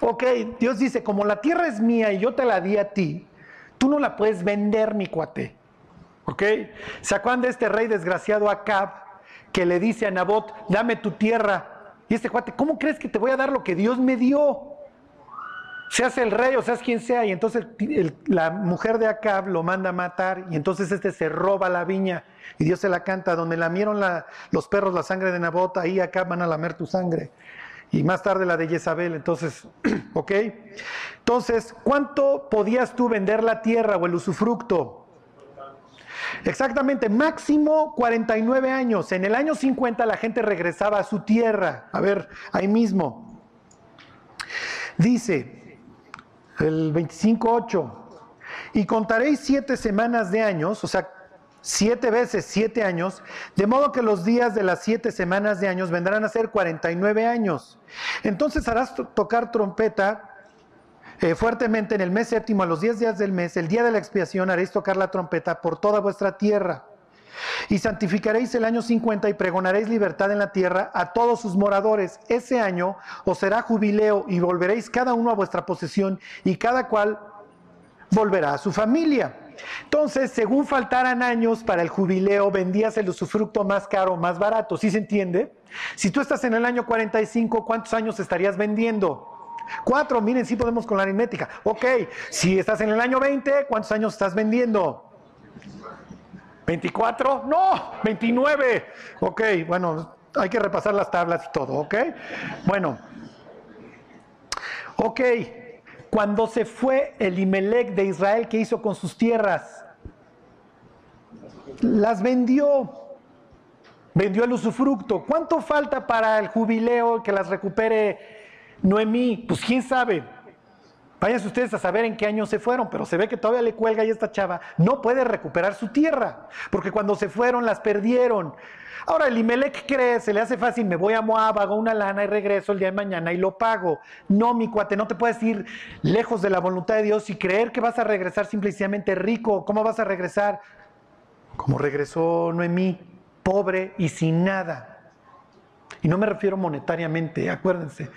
[SPEAKER 1] Ok, Dios dice, como la tierra es mía y yo te la di a ti, tú no la puedes vender, mi cuate. ¿Ok? ¿Se de este rey desgraciado Acab que le dice a Nabot, dame tu tierra? Y este cuate, ¿cómo crees que te voy a dar lo que Dios me dio? Seas el rey o seas quien sea, y entonces la mujer de Acab lo manda a matar, y entonces este se roba la viña, y Dios se la canta, donde lamieron los perros la sangre de Nabot, ahí Acab van a lamer tu sangre. Y más tarde la de Jezabel, entonces, ¿ok? Entonces, ¿cuánto podías tú vender la tierra o el usufructo? Exactamente, máximo 49 años. En el año 50 la gente regresaba a su tierra. A ver, ahí mismo. Dice, el 25.8. Y contaréis siete semanas de años, o sea, siete veces siete años, de modo que los días de las siete semanas de años vendrán a ser 49 años. Entonces harás tocar trompeta eh, fuertemente en el mes séptimo, a los diez días del mes, el día de la expiación, haréis tocar la trompeta por toda vuestra tierra. Y santificaréis el año 50 y pregonaréis libertad en la tierra a todos sus moradores. Ese año os será jubileo y volveréis cada uno a vuestra posesión y cada cual volverá a su familia. Entonces, según faltaran años para el jubileo, vendías el usufructo más caro, más barato. ¿Sí se entiende? Si tú estás en el año 45, ¿cuántos años estarías vendiendo? Cuatro, miren, sí podemos con la aritmética. Ok, si estás en el año 20, ¿cuántos años estás vendiendo? ¿24? No, 29. Ok, bueno, hay que repasar las tablas y todo, ¿ok? Bueno, ok, cuando se fue el Imelec de Israel, ¿qué hizo con sus tierras? Las vendió. Vendió el usufructo. ¿Cuánto falta para el jubileo que las recupere Noemí? Pues quién sabe. Váyanse ustedes a saber en qué año se fueron, pero se ve que todavía le cuelga y esta chava no puede recuperar su tierra, porque cuando se fueron las perdieron. Ahora el Imelec cree, se le hace fácil, me voy a Moab, hago una lana y regreso el día de mañana y lo pago. No, mi cuate, no te puedes ir lejos de la voluntad de Dios y creer que vas a regresar simplemente rico. ¿Cómo vas a regresar? Como regresó Noemí, pobre y sin nada. Y no me refiero monetariamente, acuérdense.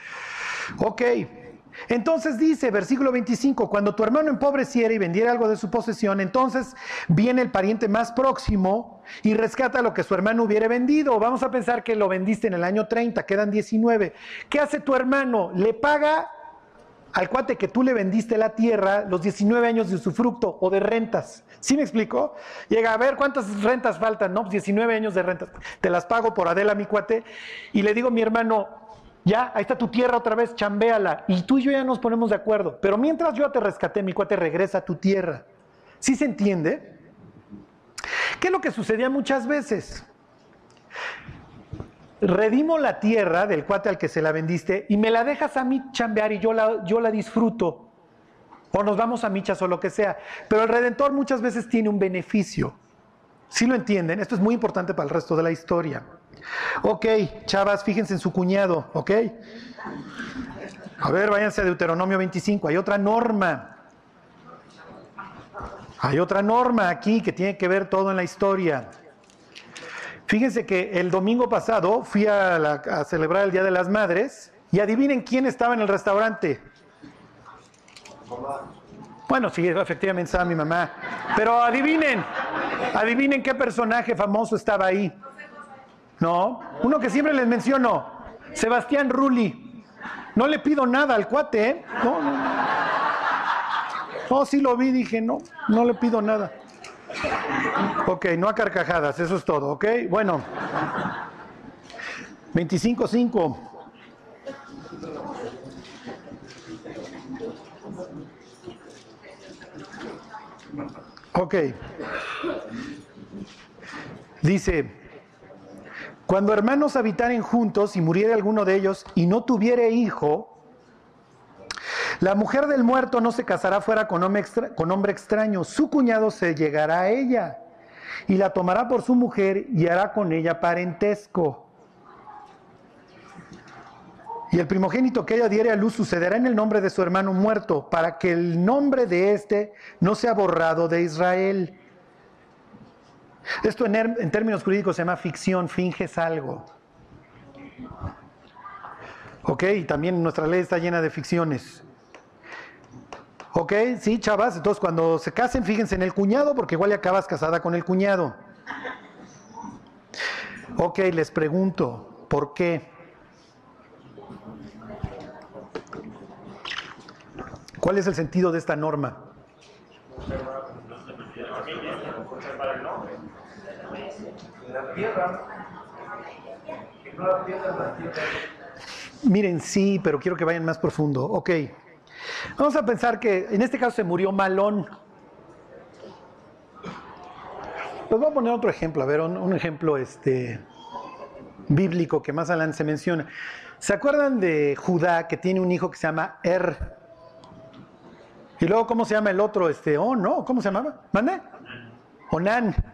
[SPEAKER 1] Ok, entonces dice, versículo 25, cuando tu hermano empobreciera y vendiera algo de su posesión, entonces viene el pariente más próximo y rescata lo que su hermano hubiera vendido. Vamos a pensar que lo vendiste en el año 30, quedan 19. ¿Qué hace tu hermano? Le paga al cuate que tú le vendiste la tierra los 19 años de usufructo o de rentas. ¿Sí me explico? Llega a ver cuántas rentas faltan, ¿no? 19 años de rentas. Te las pago por Adela, mi cuate. Y le digo a mi hermano, ya, ahí está tu tierra otra vez, chambéala. Y tú y yo ya nos ponemos de acuerdo. Pero mientras yo te rescaté, mi cuate regresa a tu tierra. ¿Sí se entiende? ¿Qué es lo que sucedía muchas veces? Redimo la tierra del cuate al que se la vendiste y me la dejas a mí chambear y yo la, yo la disfruto. O nos vamos a michas o lo que sea. Pero el redentor muchas veces tiene un beneficio. ¿Sí lo entienden? Esto es muy importante para el resto de la historia. Ok, chavas, fíjense en su cuñado, ¿ok? A ver, váyanse a Deuteronomio 25. Hay otra norma. Hay otra norma aquí que tiene que ver todo en la historia. Fíjense que el domingo pasado fui a, celebrar el Día de las Madres y adivinen quién estaba en el restaurante. Bueno, sí, efectivamente estaba mi mamá. Pero adivinen, adivinen qué personaje famoso estaba ahí. No, uno que siempre les menciono, Sebastián Rulli. No le pido nada al cuate, ¿eh? No, no, no. sí lo vi, dije, no, no le pido nada. Ok, no a carcajadas, eso es todo, ¿ok? Bueno, 25-5. Ok. Dice, cuando hermanos habitaren juntos y muriere alguno de ellos y no tuviere hijo, la mujer del muerto no se casará fuera con hombre, con hombre extraño, su cuñado se llegará a ella y la tomará por su mujer y hará con ella parentesco. Y el primogénito que ella diere a luz sucederá en el nombre de su hermano muerto, para que el nombre de éste no sea borrado de Israel. Esto en, en términos jurídicos se llama ficción, finges algo. Ok, también nuestra ley está llena de ficciones. Ok, sí, chavas. Entonces, cuando se casen, fíjense en el cuñado, porque igual ya acabas casada con el cuñado. Ok, les pregunto, ¿por qué? ¿Cuál es el sentido de esta norma? Miren, sí, pero quiero que vayan más profundo. Ok. Vamos a pensar que en este caso se murió Malón. Les voy a poner otro ejemplo, a ver, un, ejemplo este, bíblico que más adelante se menciona. ¿Se acuerdan de Judá que tiene un hijo que se llama Er? Y luego, ¿cómo se llama el otro? Este, oh, no, ¿cómo se llamaba? ¿Mande? Onán.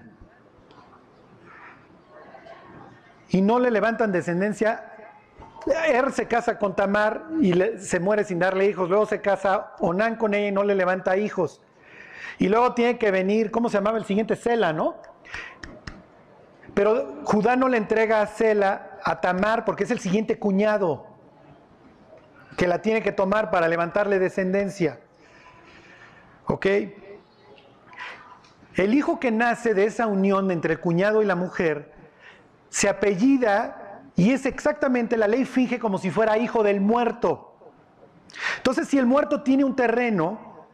[SPEAKER 1] Y no le levantan descendencia Er se casa con Tamar y se muere sin darle hijos. Luego se casa Onán con ella y no le levanta hijos. Y luego tiene que venir, ¿cómo se llamaba el siguiente? Sela, ¿no? Pero Judá no le entrega a Sela a Tamar porque es el siguiente cuñado que la tiene que tomar para levantarle descendencia. ¿Ok? El hijo que nace de esa unión entre el cuñado y la mujer se apellida y es exactamente, la ley finge como si fuera hijo del muerto. Entonces, si el muerto tiene un terreno,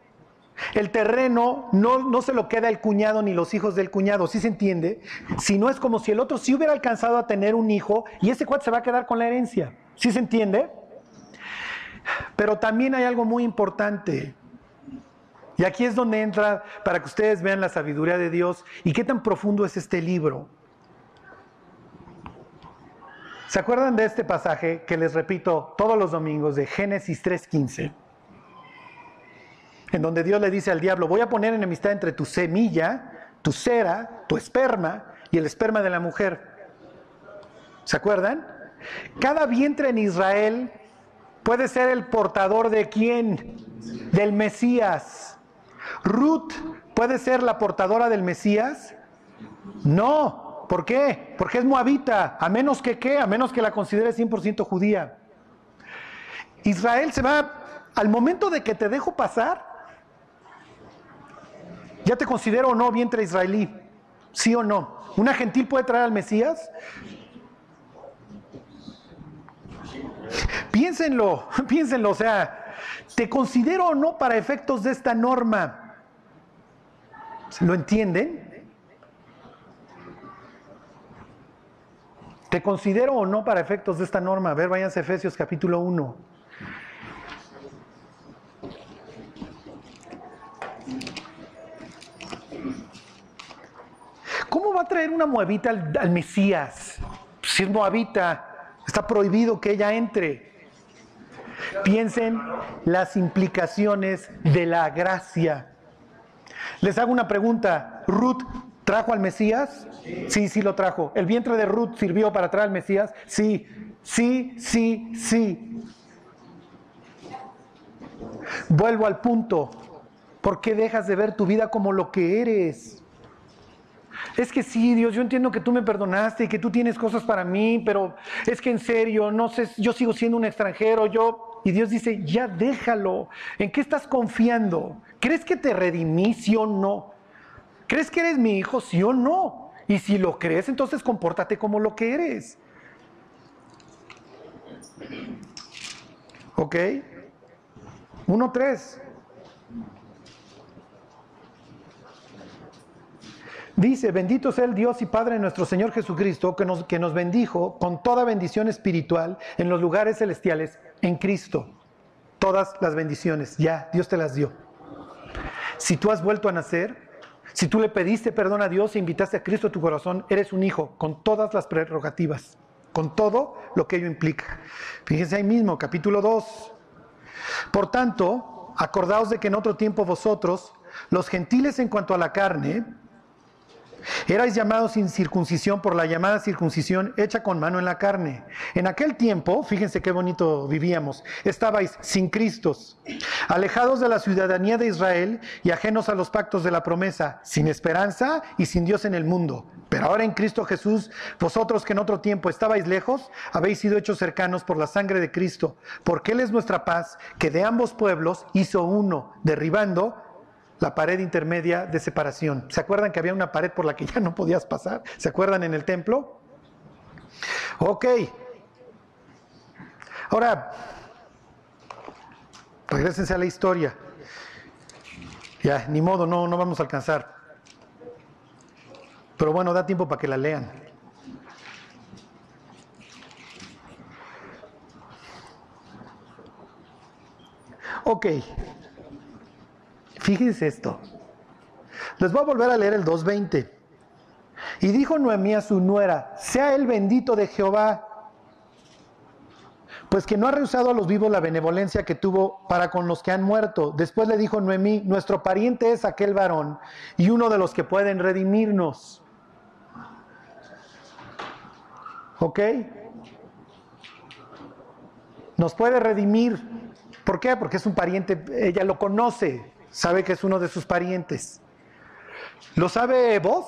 [SPEAKER 1] el terreno no, no, se lo queda el cuñado ni los hijos del cuñado, ¿sí se entiende? Si no es como si el otro sí hubiera alcanzado a tener un hijo y ese cuate se va a quedar con la herencia, ¿sí se entiende? Pero también hay algo muy importante. Y aquí es donde entra para que ustedes vean la sabiduría de Dios y qué tan profundo es este libro. ¿Se acuerdan de este pasaje que les repito todos los domingos de Génesis 3.15? En donde Dios le dice al diablo, voy a poner enemistad entre tu semilla, tu cera, tu esperma y el esperma de la mujer. ¿Se acuerdan? Cada vientre en Israel puede ser el portador de quién? Del Mesías. Ruth puede ser la portadora del Mesías. No, ¿Por qué? Porque es moabita, a menos que qué, a menos que la considere 100% judía. Israel se va, al momento de que te dejo pasar, ya te considero o no vientre israelí, sí o no. ¿Una gentil puede traer al Mesías? Piénsenlo, piénsenlo, o sea, ¿te considero o no para efectos de esta norma? ¿Lo entienden? ¿Te considero o no para efectos de esta norma? A ver, váyanse a Efesios capítulo 1. ¿Cómo va a traer una moabita al, Mesías? Si es moabita, está prohibido que ella entre. Piensen las implicaciones de la gracia. Les hago una pregunta. Ruth ¿Trajo al Mesías? Sí, sí lo trajo. ¿El vientre de Ruth sirvió para traer al Mesías? Sí, sí, sí, sí. Vuelvo al punto. ¿Por qué dejas de ver tu vida como lo que eres? Es que sí, Dios, yo entiendo que tú me perdonaste y que tú tienes cosas para mí, pero es que en serio, no sé, yo sigo siendo un extranjero, yo... Y Dios dice, ya déjalo. ¿En qué estás confiando? ¿Crees que te redimí, sí o no? ¿Crees que eres mi hijo, sí o no? Y si lo crees, entonces compórtate como lo que eres. ¿Ok? 1.3. Dice, bendito sea el Dios y Padre de nuestro Señor Jesucristo, que nos, que nos bendijo con toda bendición espiritual en los lugares celestiales en Cristo. Todas las bendiciones, ya, Dios te las dio. Si tú has vuelto a nacer, si tú le pediste perdón a Dios e invitaste a Cristo a tu corazón, eres un hijo con todas las prerrogativas, con todo lo que ello implica. Fíjense ahí mismo, capítulo 2. Por tanto, acordaos de que en otro tiempo vosotros, los gentiles en cuanto a la carne, Erais llamados sin circuncisión por la llamada circuncisión hecha con mano en la carne. En aquel tiempo, fíjense qué bonito vivíamos, estabais sin Cristos, alejados de la ciudadanía de Israel y ajenos a los pactos de la promesa, sin esperanza y sin Dios en el mundo. Pero ahora en Cristo Jesús, vosotros que en otro tiempo estabais lejos, habéis sido hechos cercanos por la sangre de Cristo, porque Él es nuestra paz, que de ambos pueblos hizo uno, derribando la pared intermedia de separación. ¿Se acuerdan que había una pared por la que ya no podías pasar? ¿Se acuerdan en el templo? Ok. Ahora, regresense a la historia. Ya, ni modo, no, no vamos a alcanzar. Pero bueno, da tiempo para que la lean. Ok. Fíjense esto. Les voy a volver a leer el 2.20. Y dijo Noemí a su nuera, sea el bendito de Jehová, pues que no ha rehusado a los vivos la benevolencia que tuvo para con los que han muerto. Después le dijo Noemí, nuestro pariente es aquel varón y uno de los que pueden redimirnos. ¿Ok? Nos puede redimir. ¿Por qué? Porque es un pariente, ella lo conoce, sabe que es uno de sus parientes. ¿Lo sabe vos?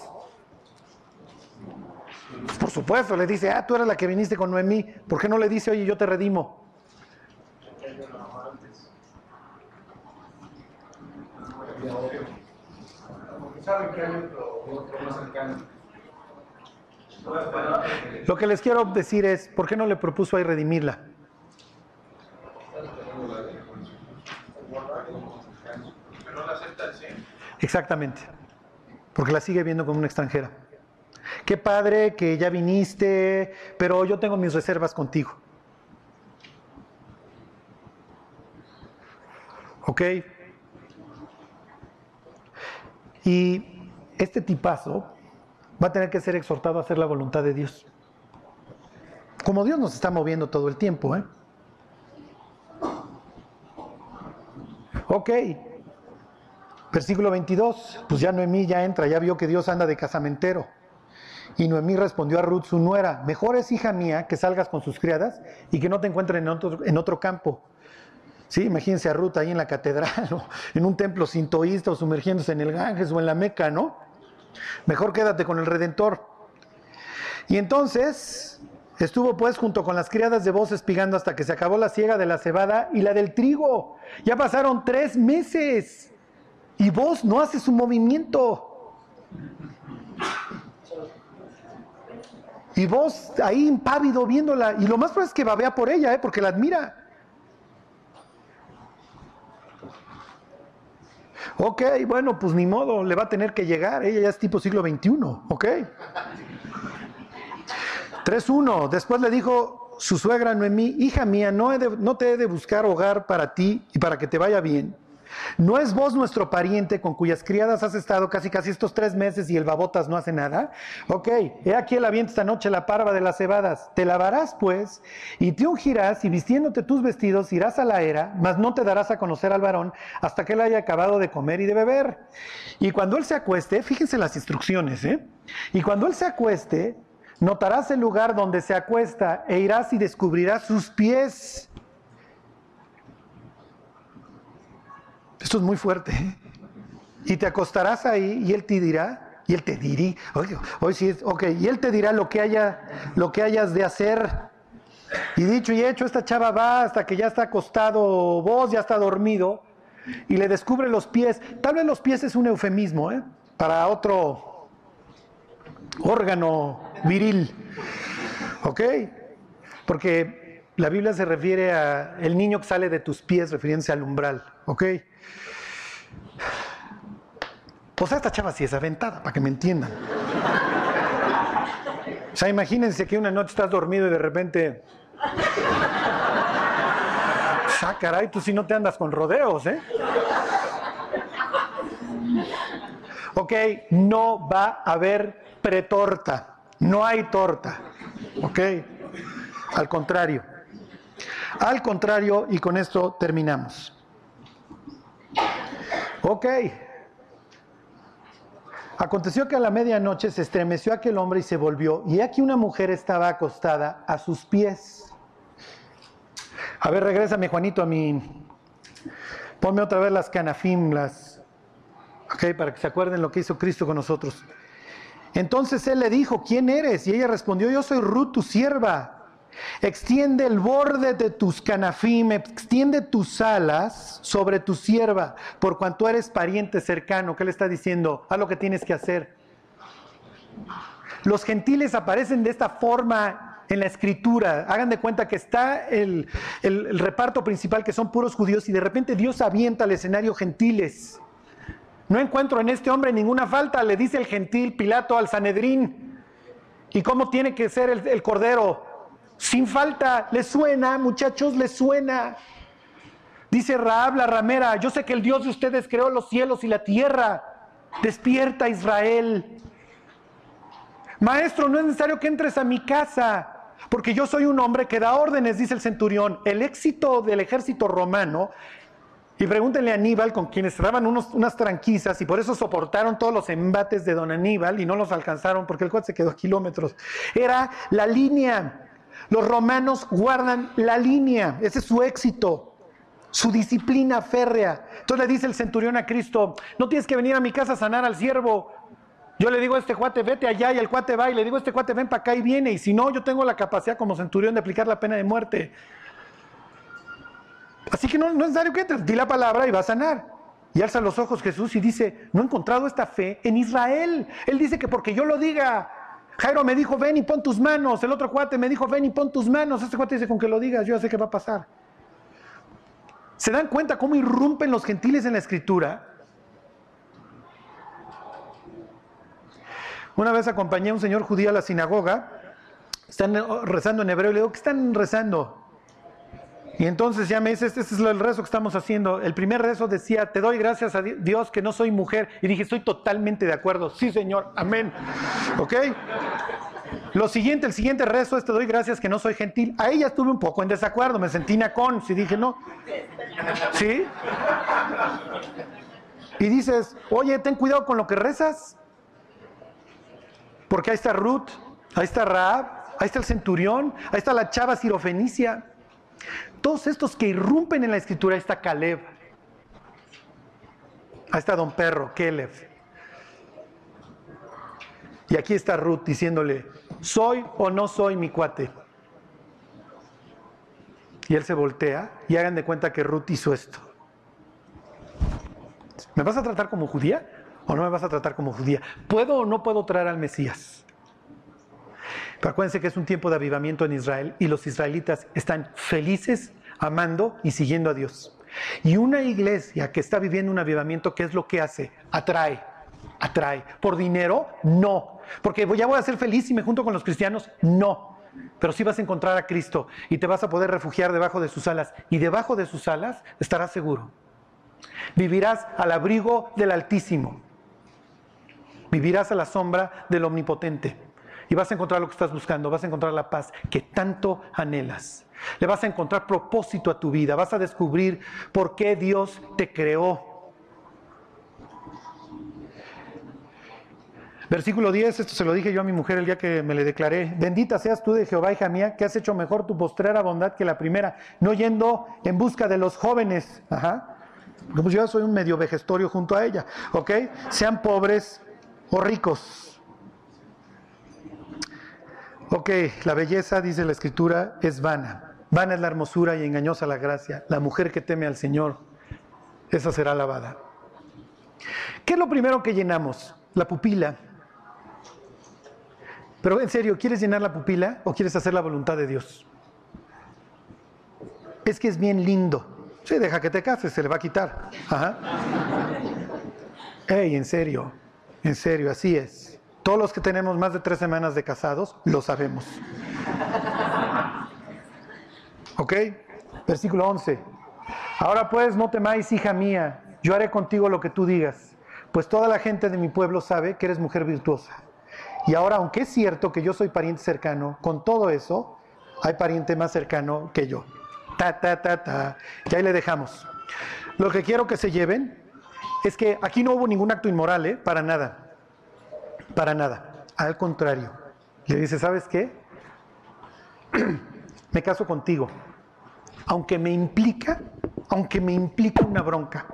[SPEAKER 1] Por supuesto, le dice, ah, tú eres la que viniste con Noemí, ¿por qué no le dice, oye, yo te redimo? Lo que les quiero decir es, ¿por qué no le propuso ahí redimirla? Exactamente, porque la sigue viendo como una extranjera. Qué padre que ya viniste, pero yo tengo mis reservas contigo. ¿Ok? Y este tipazo va a tener que ser exhortado a hacer la voluntad de Dios. Como Dios nos está moviendo todo el tiempo, ¿eh? Ok, Versículo 22, pues ya Noemí ya entra, ya vio que Dios anda de casamentero. Y Noemí respondió a Ruth, su nuera, mejor es hija mía que salgas con sus criadas y que no te encuentren en otro, en otro campo. Sí, imagínense a Ruth ahí en la catedral o en un templo sintoísta o sumergiéndose en el Ganges o en la Meca, ¿no? Mejor quédate con el Redentor. Y entonces estuvo pues junto con las criadas de voz espigando hasta que se acabó la siega de la cebada y la del trigo. Ya pasaron tres meses y vos no haces un movimiento. Y vos ahí impávido viéndola. Y lo más probable es que babea por ella, ¿eh? porque la admira. Ok, bueno, pues ni modo, le va a tener que llegar. Ella ya es tipo siglo XXI, ¿ok? 3.1. Después le dijo su suegra Noemí, hija mía, no, no te he de buscar hogar para ti y para que te vaya bien ¿No es vos nuestro pariente con cuyas criadas has estado casi casi estos tres meses y el babotas no hace nada? Ok, he aquí el aviento esta noche la parva de las cebadas. Te lavarás pues y te ungirás y vistiéndote tus vestidos irás a la era, mas no te darás a conocer al varón hasta que él haya acabado de comer y de beber. Y cuando él se acueste, fíjense las instrucciones, ¿eh? Y cuando él se acueste, notarás el lugar donde se acuesta e irás y descubrirás sus pies Esto es muy fuerte. ¿eh? Y te acostarás ahí y él te dirá, y él te oye, hoy sí es, ok, y él te dirá lo que, haya, lo que hayas de hacer. Y dicho y hecho, esta chava va hasta que ya está acostado vos, ya está dormido, y le descubre los pies. Tal vez los pies es un eufemismo, ¿eh? Para otro órgano viril. ¿Ok? Porque la Biblia se refiere a el niño que sale de tus pies, refiriéndose al umbral. ¿Ok? Pues esta chava sí es aventada, para que me entiendan. O sea, imagínense que una noche estás dormido y de repente. Ah, caray, tú sí no te andas con rodeos, ¿eh? Ok, no va a haber pretorta. No hay torta. Ok, al contrario. Al contrario, y con esto terminamos. Ok. Aconteció que a la medianoche se estremeció aquel hombre y se volvió, y aquí una mujer estaba acostada a sus pies. A ver, regrésame, Juanito, a mi. Ponme otra vez las canafim, las. Ok, para que se acuerden lo que hizo Cristo con nosotros. Entonces él le dijo, ¿quién eres? Y ella respondió, yo soy Ruth, tu sierva. Extiende el borde de tus canafim, extiende tus alas sobre tu sierva, por cuanto eres pariente cercano. ¿Qué le está diciendo? Haz lo que tienes que hacer. Los gentiles aparecen de esta forma en la escritura. Hagan de cuenta que está el, el reparto principal, que son puros judíos, y de repente Dios avienta al escenario gentiles. No encuentro en este hombre ninguna falta, le dice el gentil Pilato al Sanedrín. ¿Y cómo tiene que ser el, el cordero? Sin falta, le suena, muchachos, le suena. Dice Raab la ramera, yo sé que el Dios de ustedes creó los cielos y la tierra. Despierta Israel. Maestro, no es necesario que entres a mi casa, porque yo soy un hombre que da órdenes, dice el centurión. El éxito del ejército romano y pregúntenle a Aníbal, con quienes daban unas tranquisas, y por eso soportaron todos los embates de don Aníbal y no los alcanzaron porque el cuate se quedó a kilómetros. Era la línea. Los romanos guardan la línea. Ese es su éxito, su disciplina férrea. Entonces le dice el centurión a Cristo: No tienes que venir a mi casa a sanar al siervo. Yo le digo a este cuate, vete allá, y el cuate va, y le digo a este cuate, ven para acá y viene. Y si no, yo tengo la capacidad como centurión de aplicar la pena de muerte. Así que no, es necesario que entres, di la palabra y va a sanar. Y alza los ojos Jesús y dice, no he encontrado esta fe en Israel. Él dice que porque yo lo diga, Jairo me dijo, ven y pon tus manos. El otro cuate me dijo, ven y pon tus manos. Este cuate dice, con que lo digas, yo ya sé qué va a pasar. ¿Se dan cuenta cómo irrumpen los gentiles en la escritura? Una vez acompañé a un señor judío a la sinagoga, están rezando en hebreo, le digo, ¿qué están rezando? Y entonces ya me dice, este es el rezo que estamos haciendo. El primer rezo decía, te doy gracias a Dios que no soy mujer. Y dije, estoy totalmente de acuerdo. Sí, Señor, amén. ¿Ok? Lo siguiente, el siguiente rezo es, te doy gracias que no soy gentil. Ahí ya estuve un poco en desacuerdo, me sentí nacón. Si dije, no. ¿Sí? Y dices, oye, ten cuidado con lo que rezas. Porque ahí está Ruth, ahí está Raab, ahí está el centurión, ahí está la chava sirofenicia. Todos estos que irrumpen en la escritura, está Caleb, ahí está Don Perro, Caleb. Y aquí está Ruth diciéndole, ¿soy o no soy mi cuate? Y él se voltea y hagan de cuenta que Ruth hizo esto. ¿Me vas a tratar como judía o no me vas a tratar como judía? ¿Puedo o no puedo traer al Mesías? Pero acuérdense que es un tiempo de avivamiento en Israel y los israelitas están felices, amando y siguiendo a Dios. Y una iglesia que está viviendo un avivamiento, ¿qué es lo que hace? Atrae, atrae. ¿Por dinero? No. Porque ya voy a ser feliz y me junto con los cristianos? No. Pero sí vas a encontrar a Cristo y te vas a poder refugiar debajo de sus alas. Y debajo de sus alas estarás seguro. Vivirás al abrigo del Altísimo. Vivirás a la sombra del Omnipotente. Y vas a encontrar lo que estás buscando, vas a encontrar la paz que tanto anhelas. Le vas a encontrar propósito a tu vida, vas a descubrir por qué Dios te creó. Versículo 10, esto se lo dije yo a mi mujer el día que me le declaré. Bendita seas tú de Jehová, hija mía, que has hecho mejor tu postrera bondad que la primera, no yendo en busca de los jóvenes. Ajá. Pues yo soy un medio vejestorio junto a ella, ¿ok? Sean pobres o ricos. Ok, la belleza, dice la escritura, es vana. Vana es la hermosura y engañosa la gracia. La mujer que teme al Señor, esa será alabada. ¿Qué es lo primero que llenamos? La pupila. Pero en serio, ¿quieres llenar la pupila o quieres hacer la voluntad de Dios? Es que es bien lindo. Sí, deja que te cases, se le va a quitar. Ajá. Ey, en serio, en serio, así es. Todos los que tenemos más de tres semanas de casados lo sabemos. ¿Ok? Versículo 11. Ahora pues no temáis, hija mía, yo haré contigo lo que tú digas, pues toda la gente de mi pueblo sabe que eres mujer virtuosa. Y ahora, aunque es cierto que yo soy pariente cercano, con todo eso, hay pariente más cercano que yo. Ta, ta, ta, ta. Y ahí le dejamos. Lo que quiero que se lleven es que aquí no hubo ningún acto inmoral, ¿eh? Para nada. Para nada. Al contrario. Le dice, ¿sabes qué? me caso contigo. Aunque me implica, aunque me implica una bronca.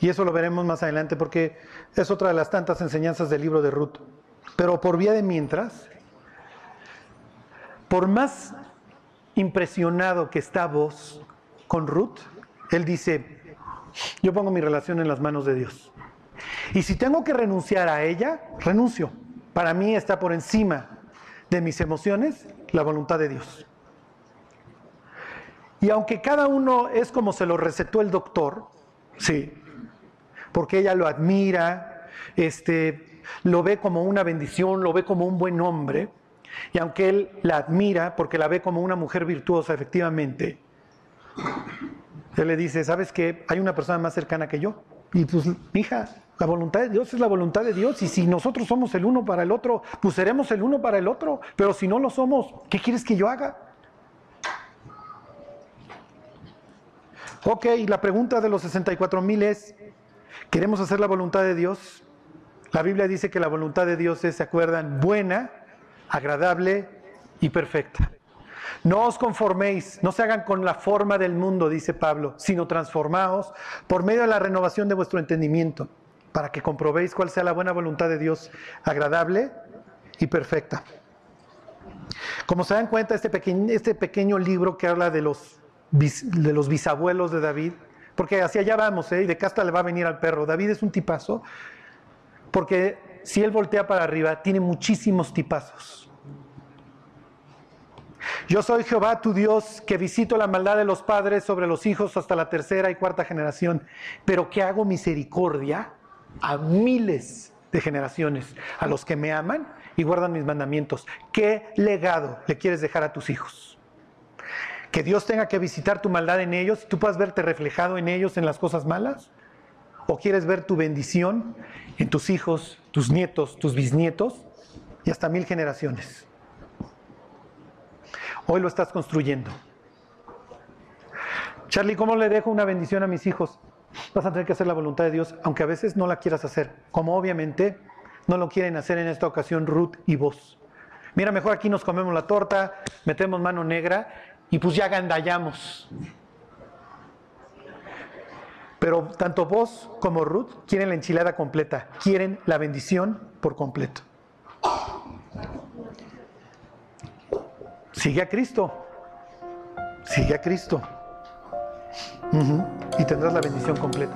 [SPEAKER 1] Y eso lo veremos más adelante porque es otra de las tantas enseñanzas del libro de Ruth. Pero por vía de mientras, por más impresionado que está vos con Ruth, él dice, yo pongo mi relación en las manos de Dios. Y si tengo que renunciar a ella, renuncio. Para mí está por encima de mis emociones la voluntad de Dios. Y aunque cada uno es como se lo recetó el doctor, sí, porque ella lo admira, este, lo ve como una bendición, lo ve como un buen hombre, y aunque él la admira porque la ve como una mujer virtuosa, efectivamente, él le dice, ¿sabes qué? Hay una persona más cercana que yo. Y pues, hija, la voluntad de Dios es la voluntad de Dios. Y si nosotros somos el uno para el otro, pues seremos el uno para el otro. Pero si no lo somos, ¿qué quieres que yo haga? Ok, la pregunta de los 64 mil es, ¿queremos hacer la voluntad de Dios? La Biblia dice que la voluntad de Dios es, ¿se acuerdan? Buena, agradable y perfecta. No os conforméis, no se hagan con la forma del mundo, dice Pablo, sino transformaos por medio de la renovación de vuestro entendimiento, para que comprobéis cuál sea la buena voluntad de Dios, agradable y perfecta. Como se dan cuenta, este pequeño, este libro que habla de los, de los bisabuelos de David, porque hacia allá vamos, ¿eh? y de casta le va a venir al perro. David es un tipazo, porque si él voltea para arriba, tiene muchísimos tipazos. Yo soy Jehová tu Dios, que visito la maldad de los padres sobre los hijos hasta la tercera y cuarta generación, pero que hago misericordia a miles de generaciones, a los que me aman y guardan mis mandamientos. ¿Qué legado le quieres dejar a tus hijos? Que Dios tenga que visitar tu maldad en ellos y tú puedas verte reflejado en ellos en las cosas malas. ¿O quieres ver tu bendición en tus hijos, tus nietos, tus bisnietos y hasta mil generaciones? Hoy lo estás construyendo. Charlie, ¿cómo le dejo una bendición a mis hijos? Vas a tener que hacer la voluntad de Dios, aunque a veces no la quieras hacer, como obviamente no lo quieren hacer en esta ocasión Ruth y vos. Mira, mejor aquí nos comemos la torta, metemos mano negra y pues ya gandallamos. Pero tanto vos como Ruth quieren la enchilada completa, quieren la bendición por completo. Sigue a Cristo. Sigue a Cristo. Y tendrás la bendición completa.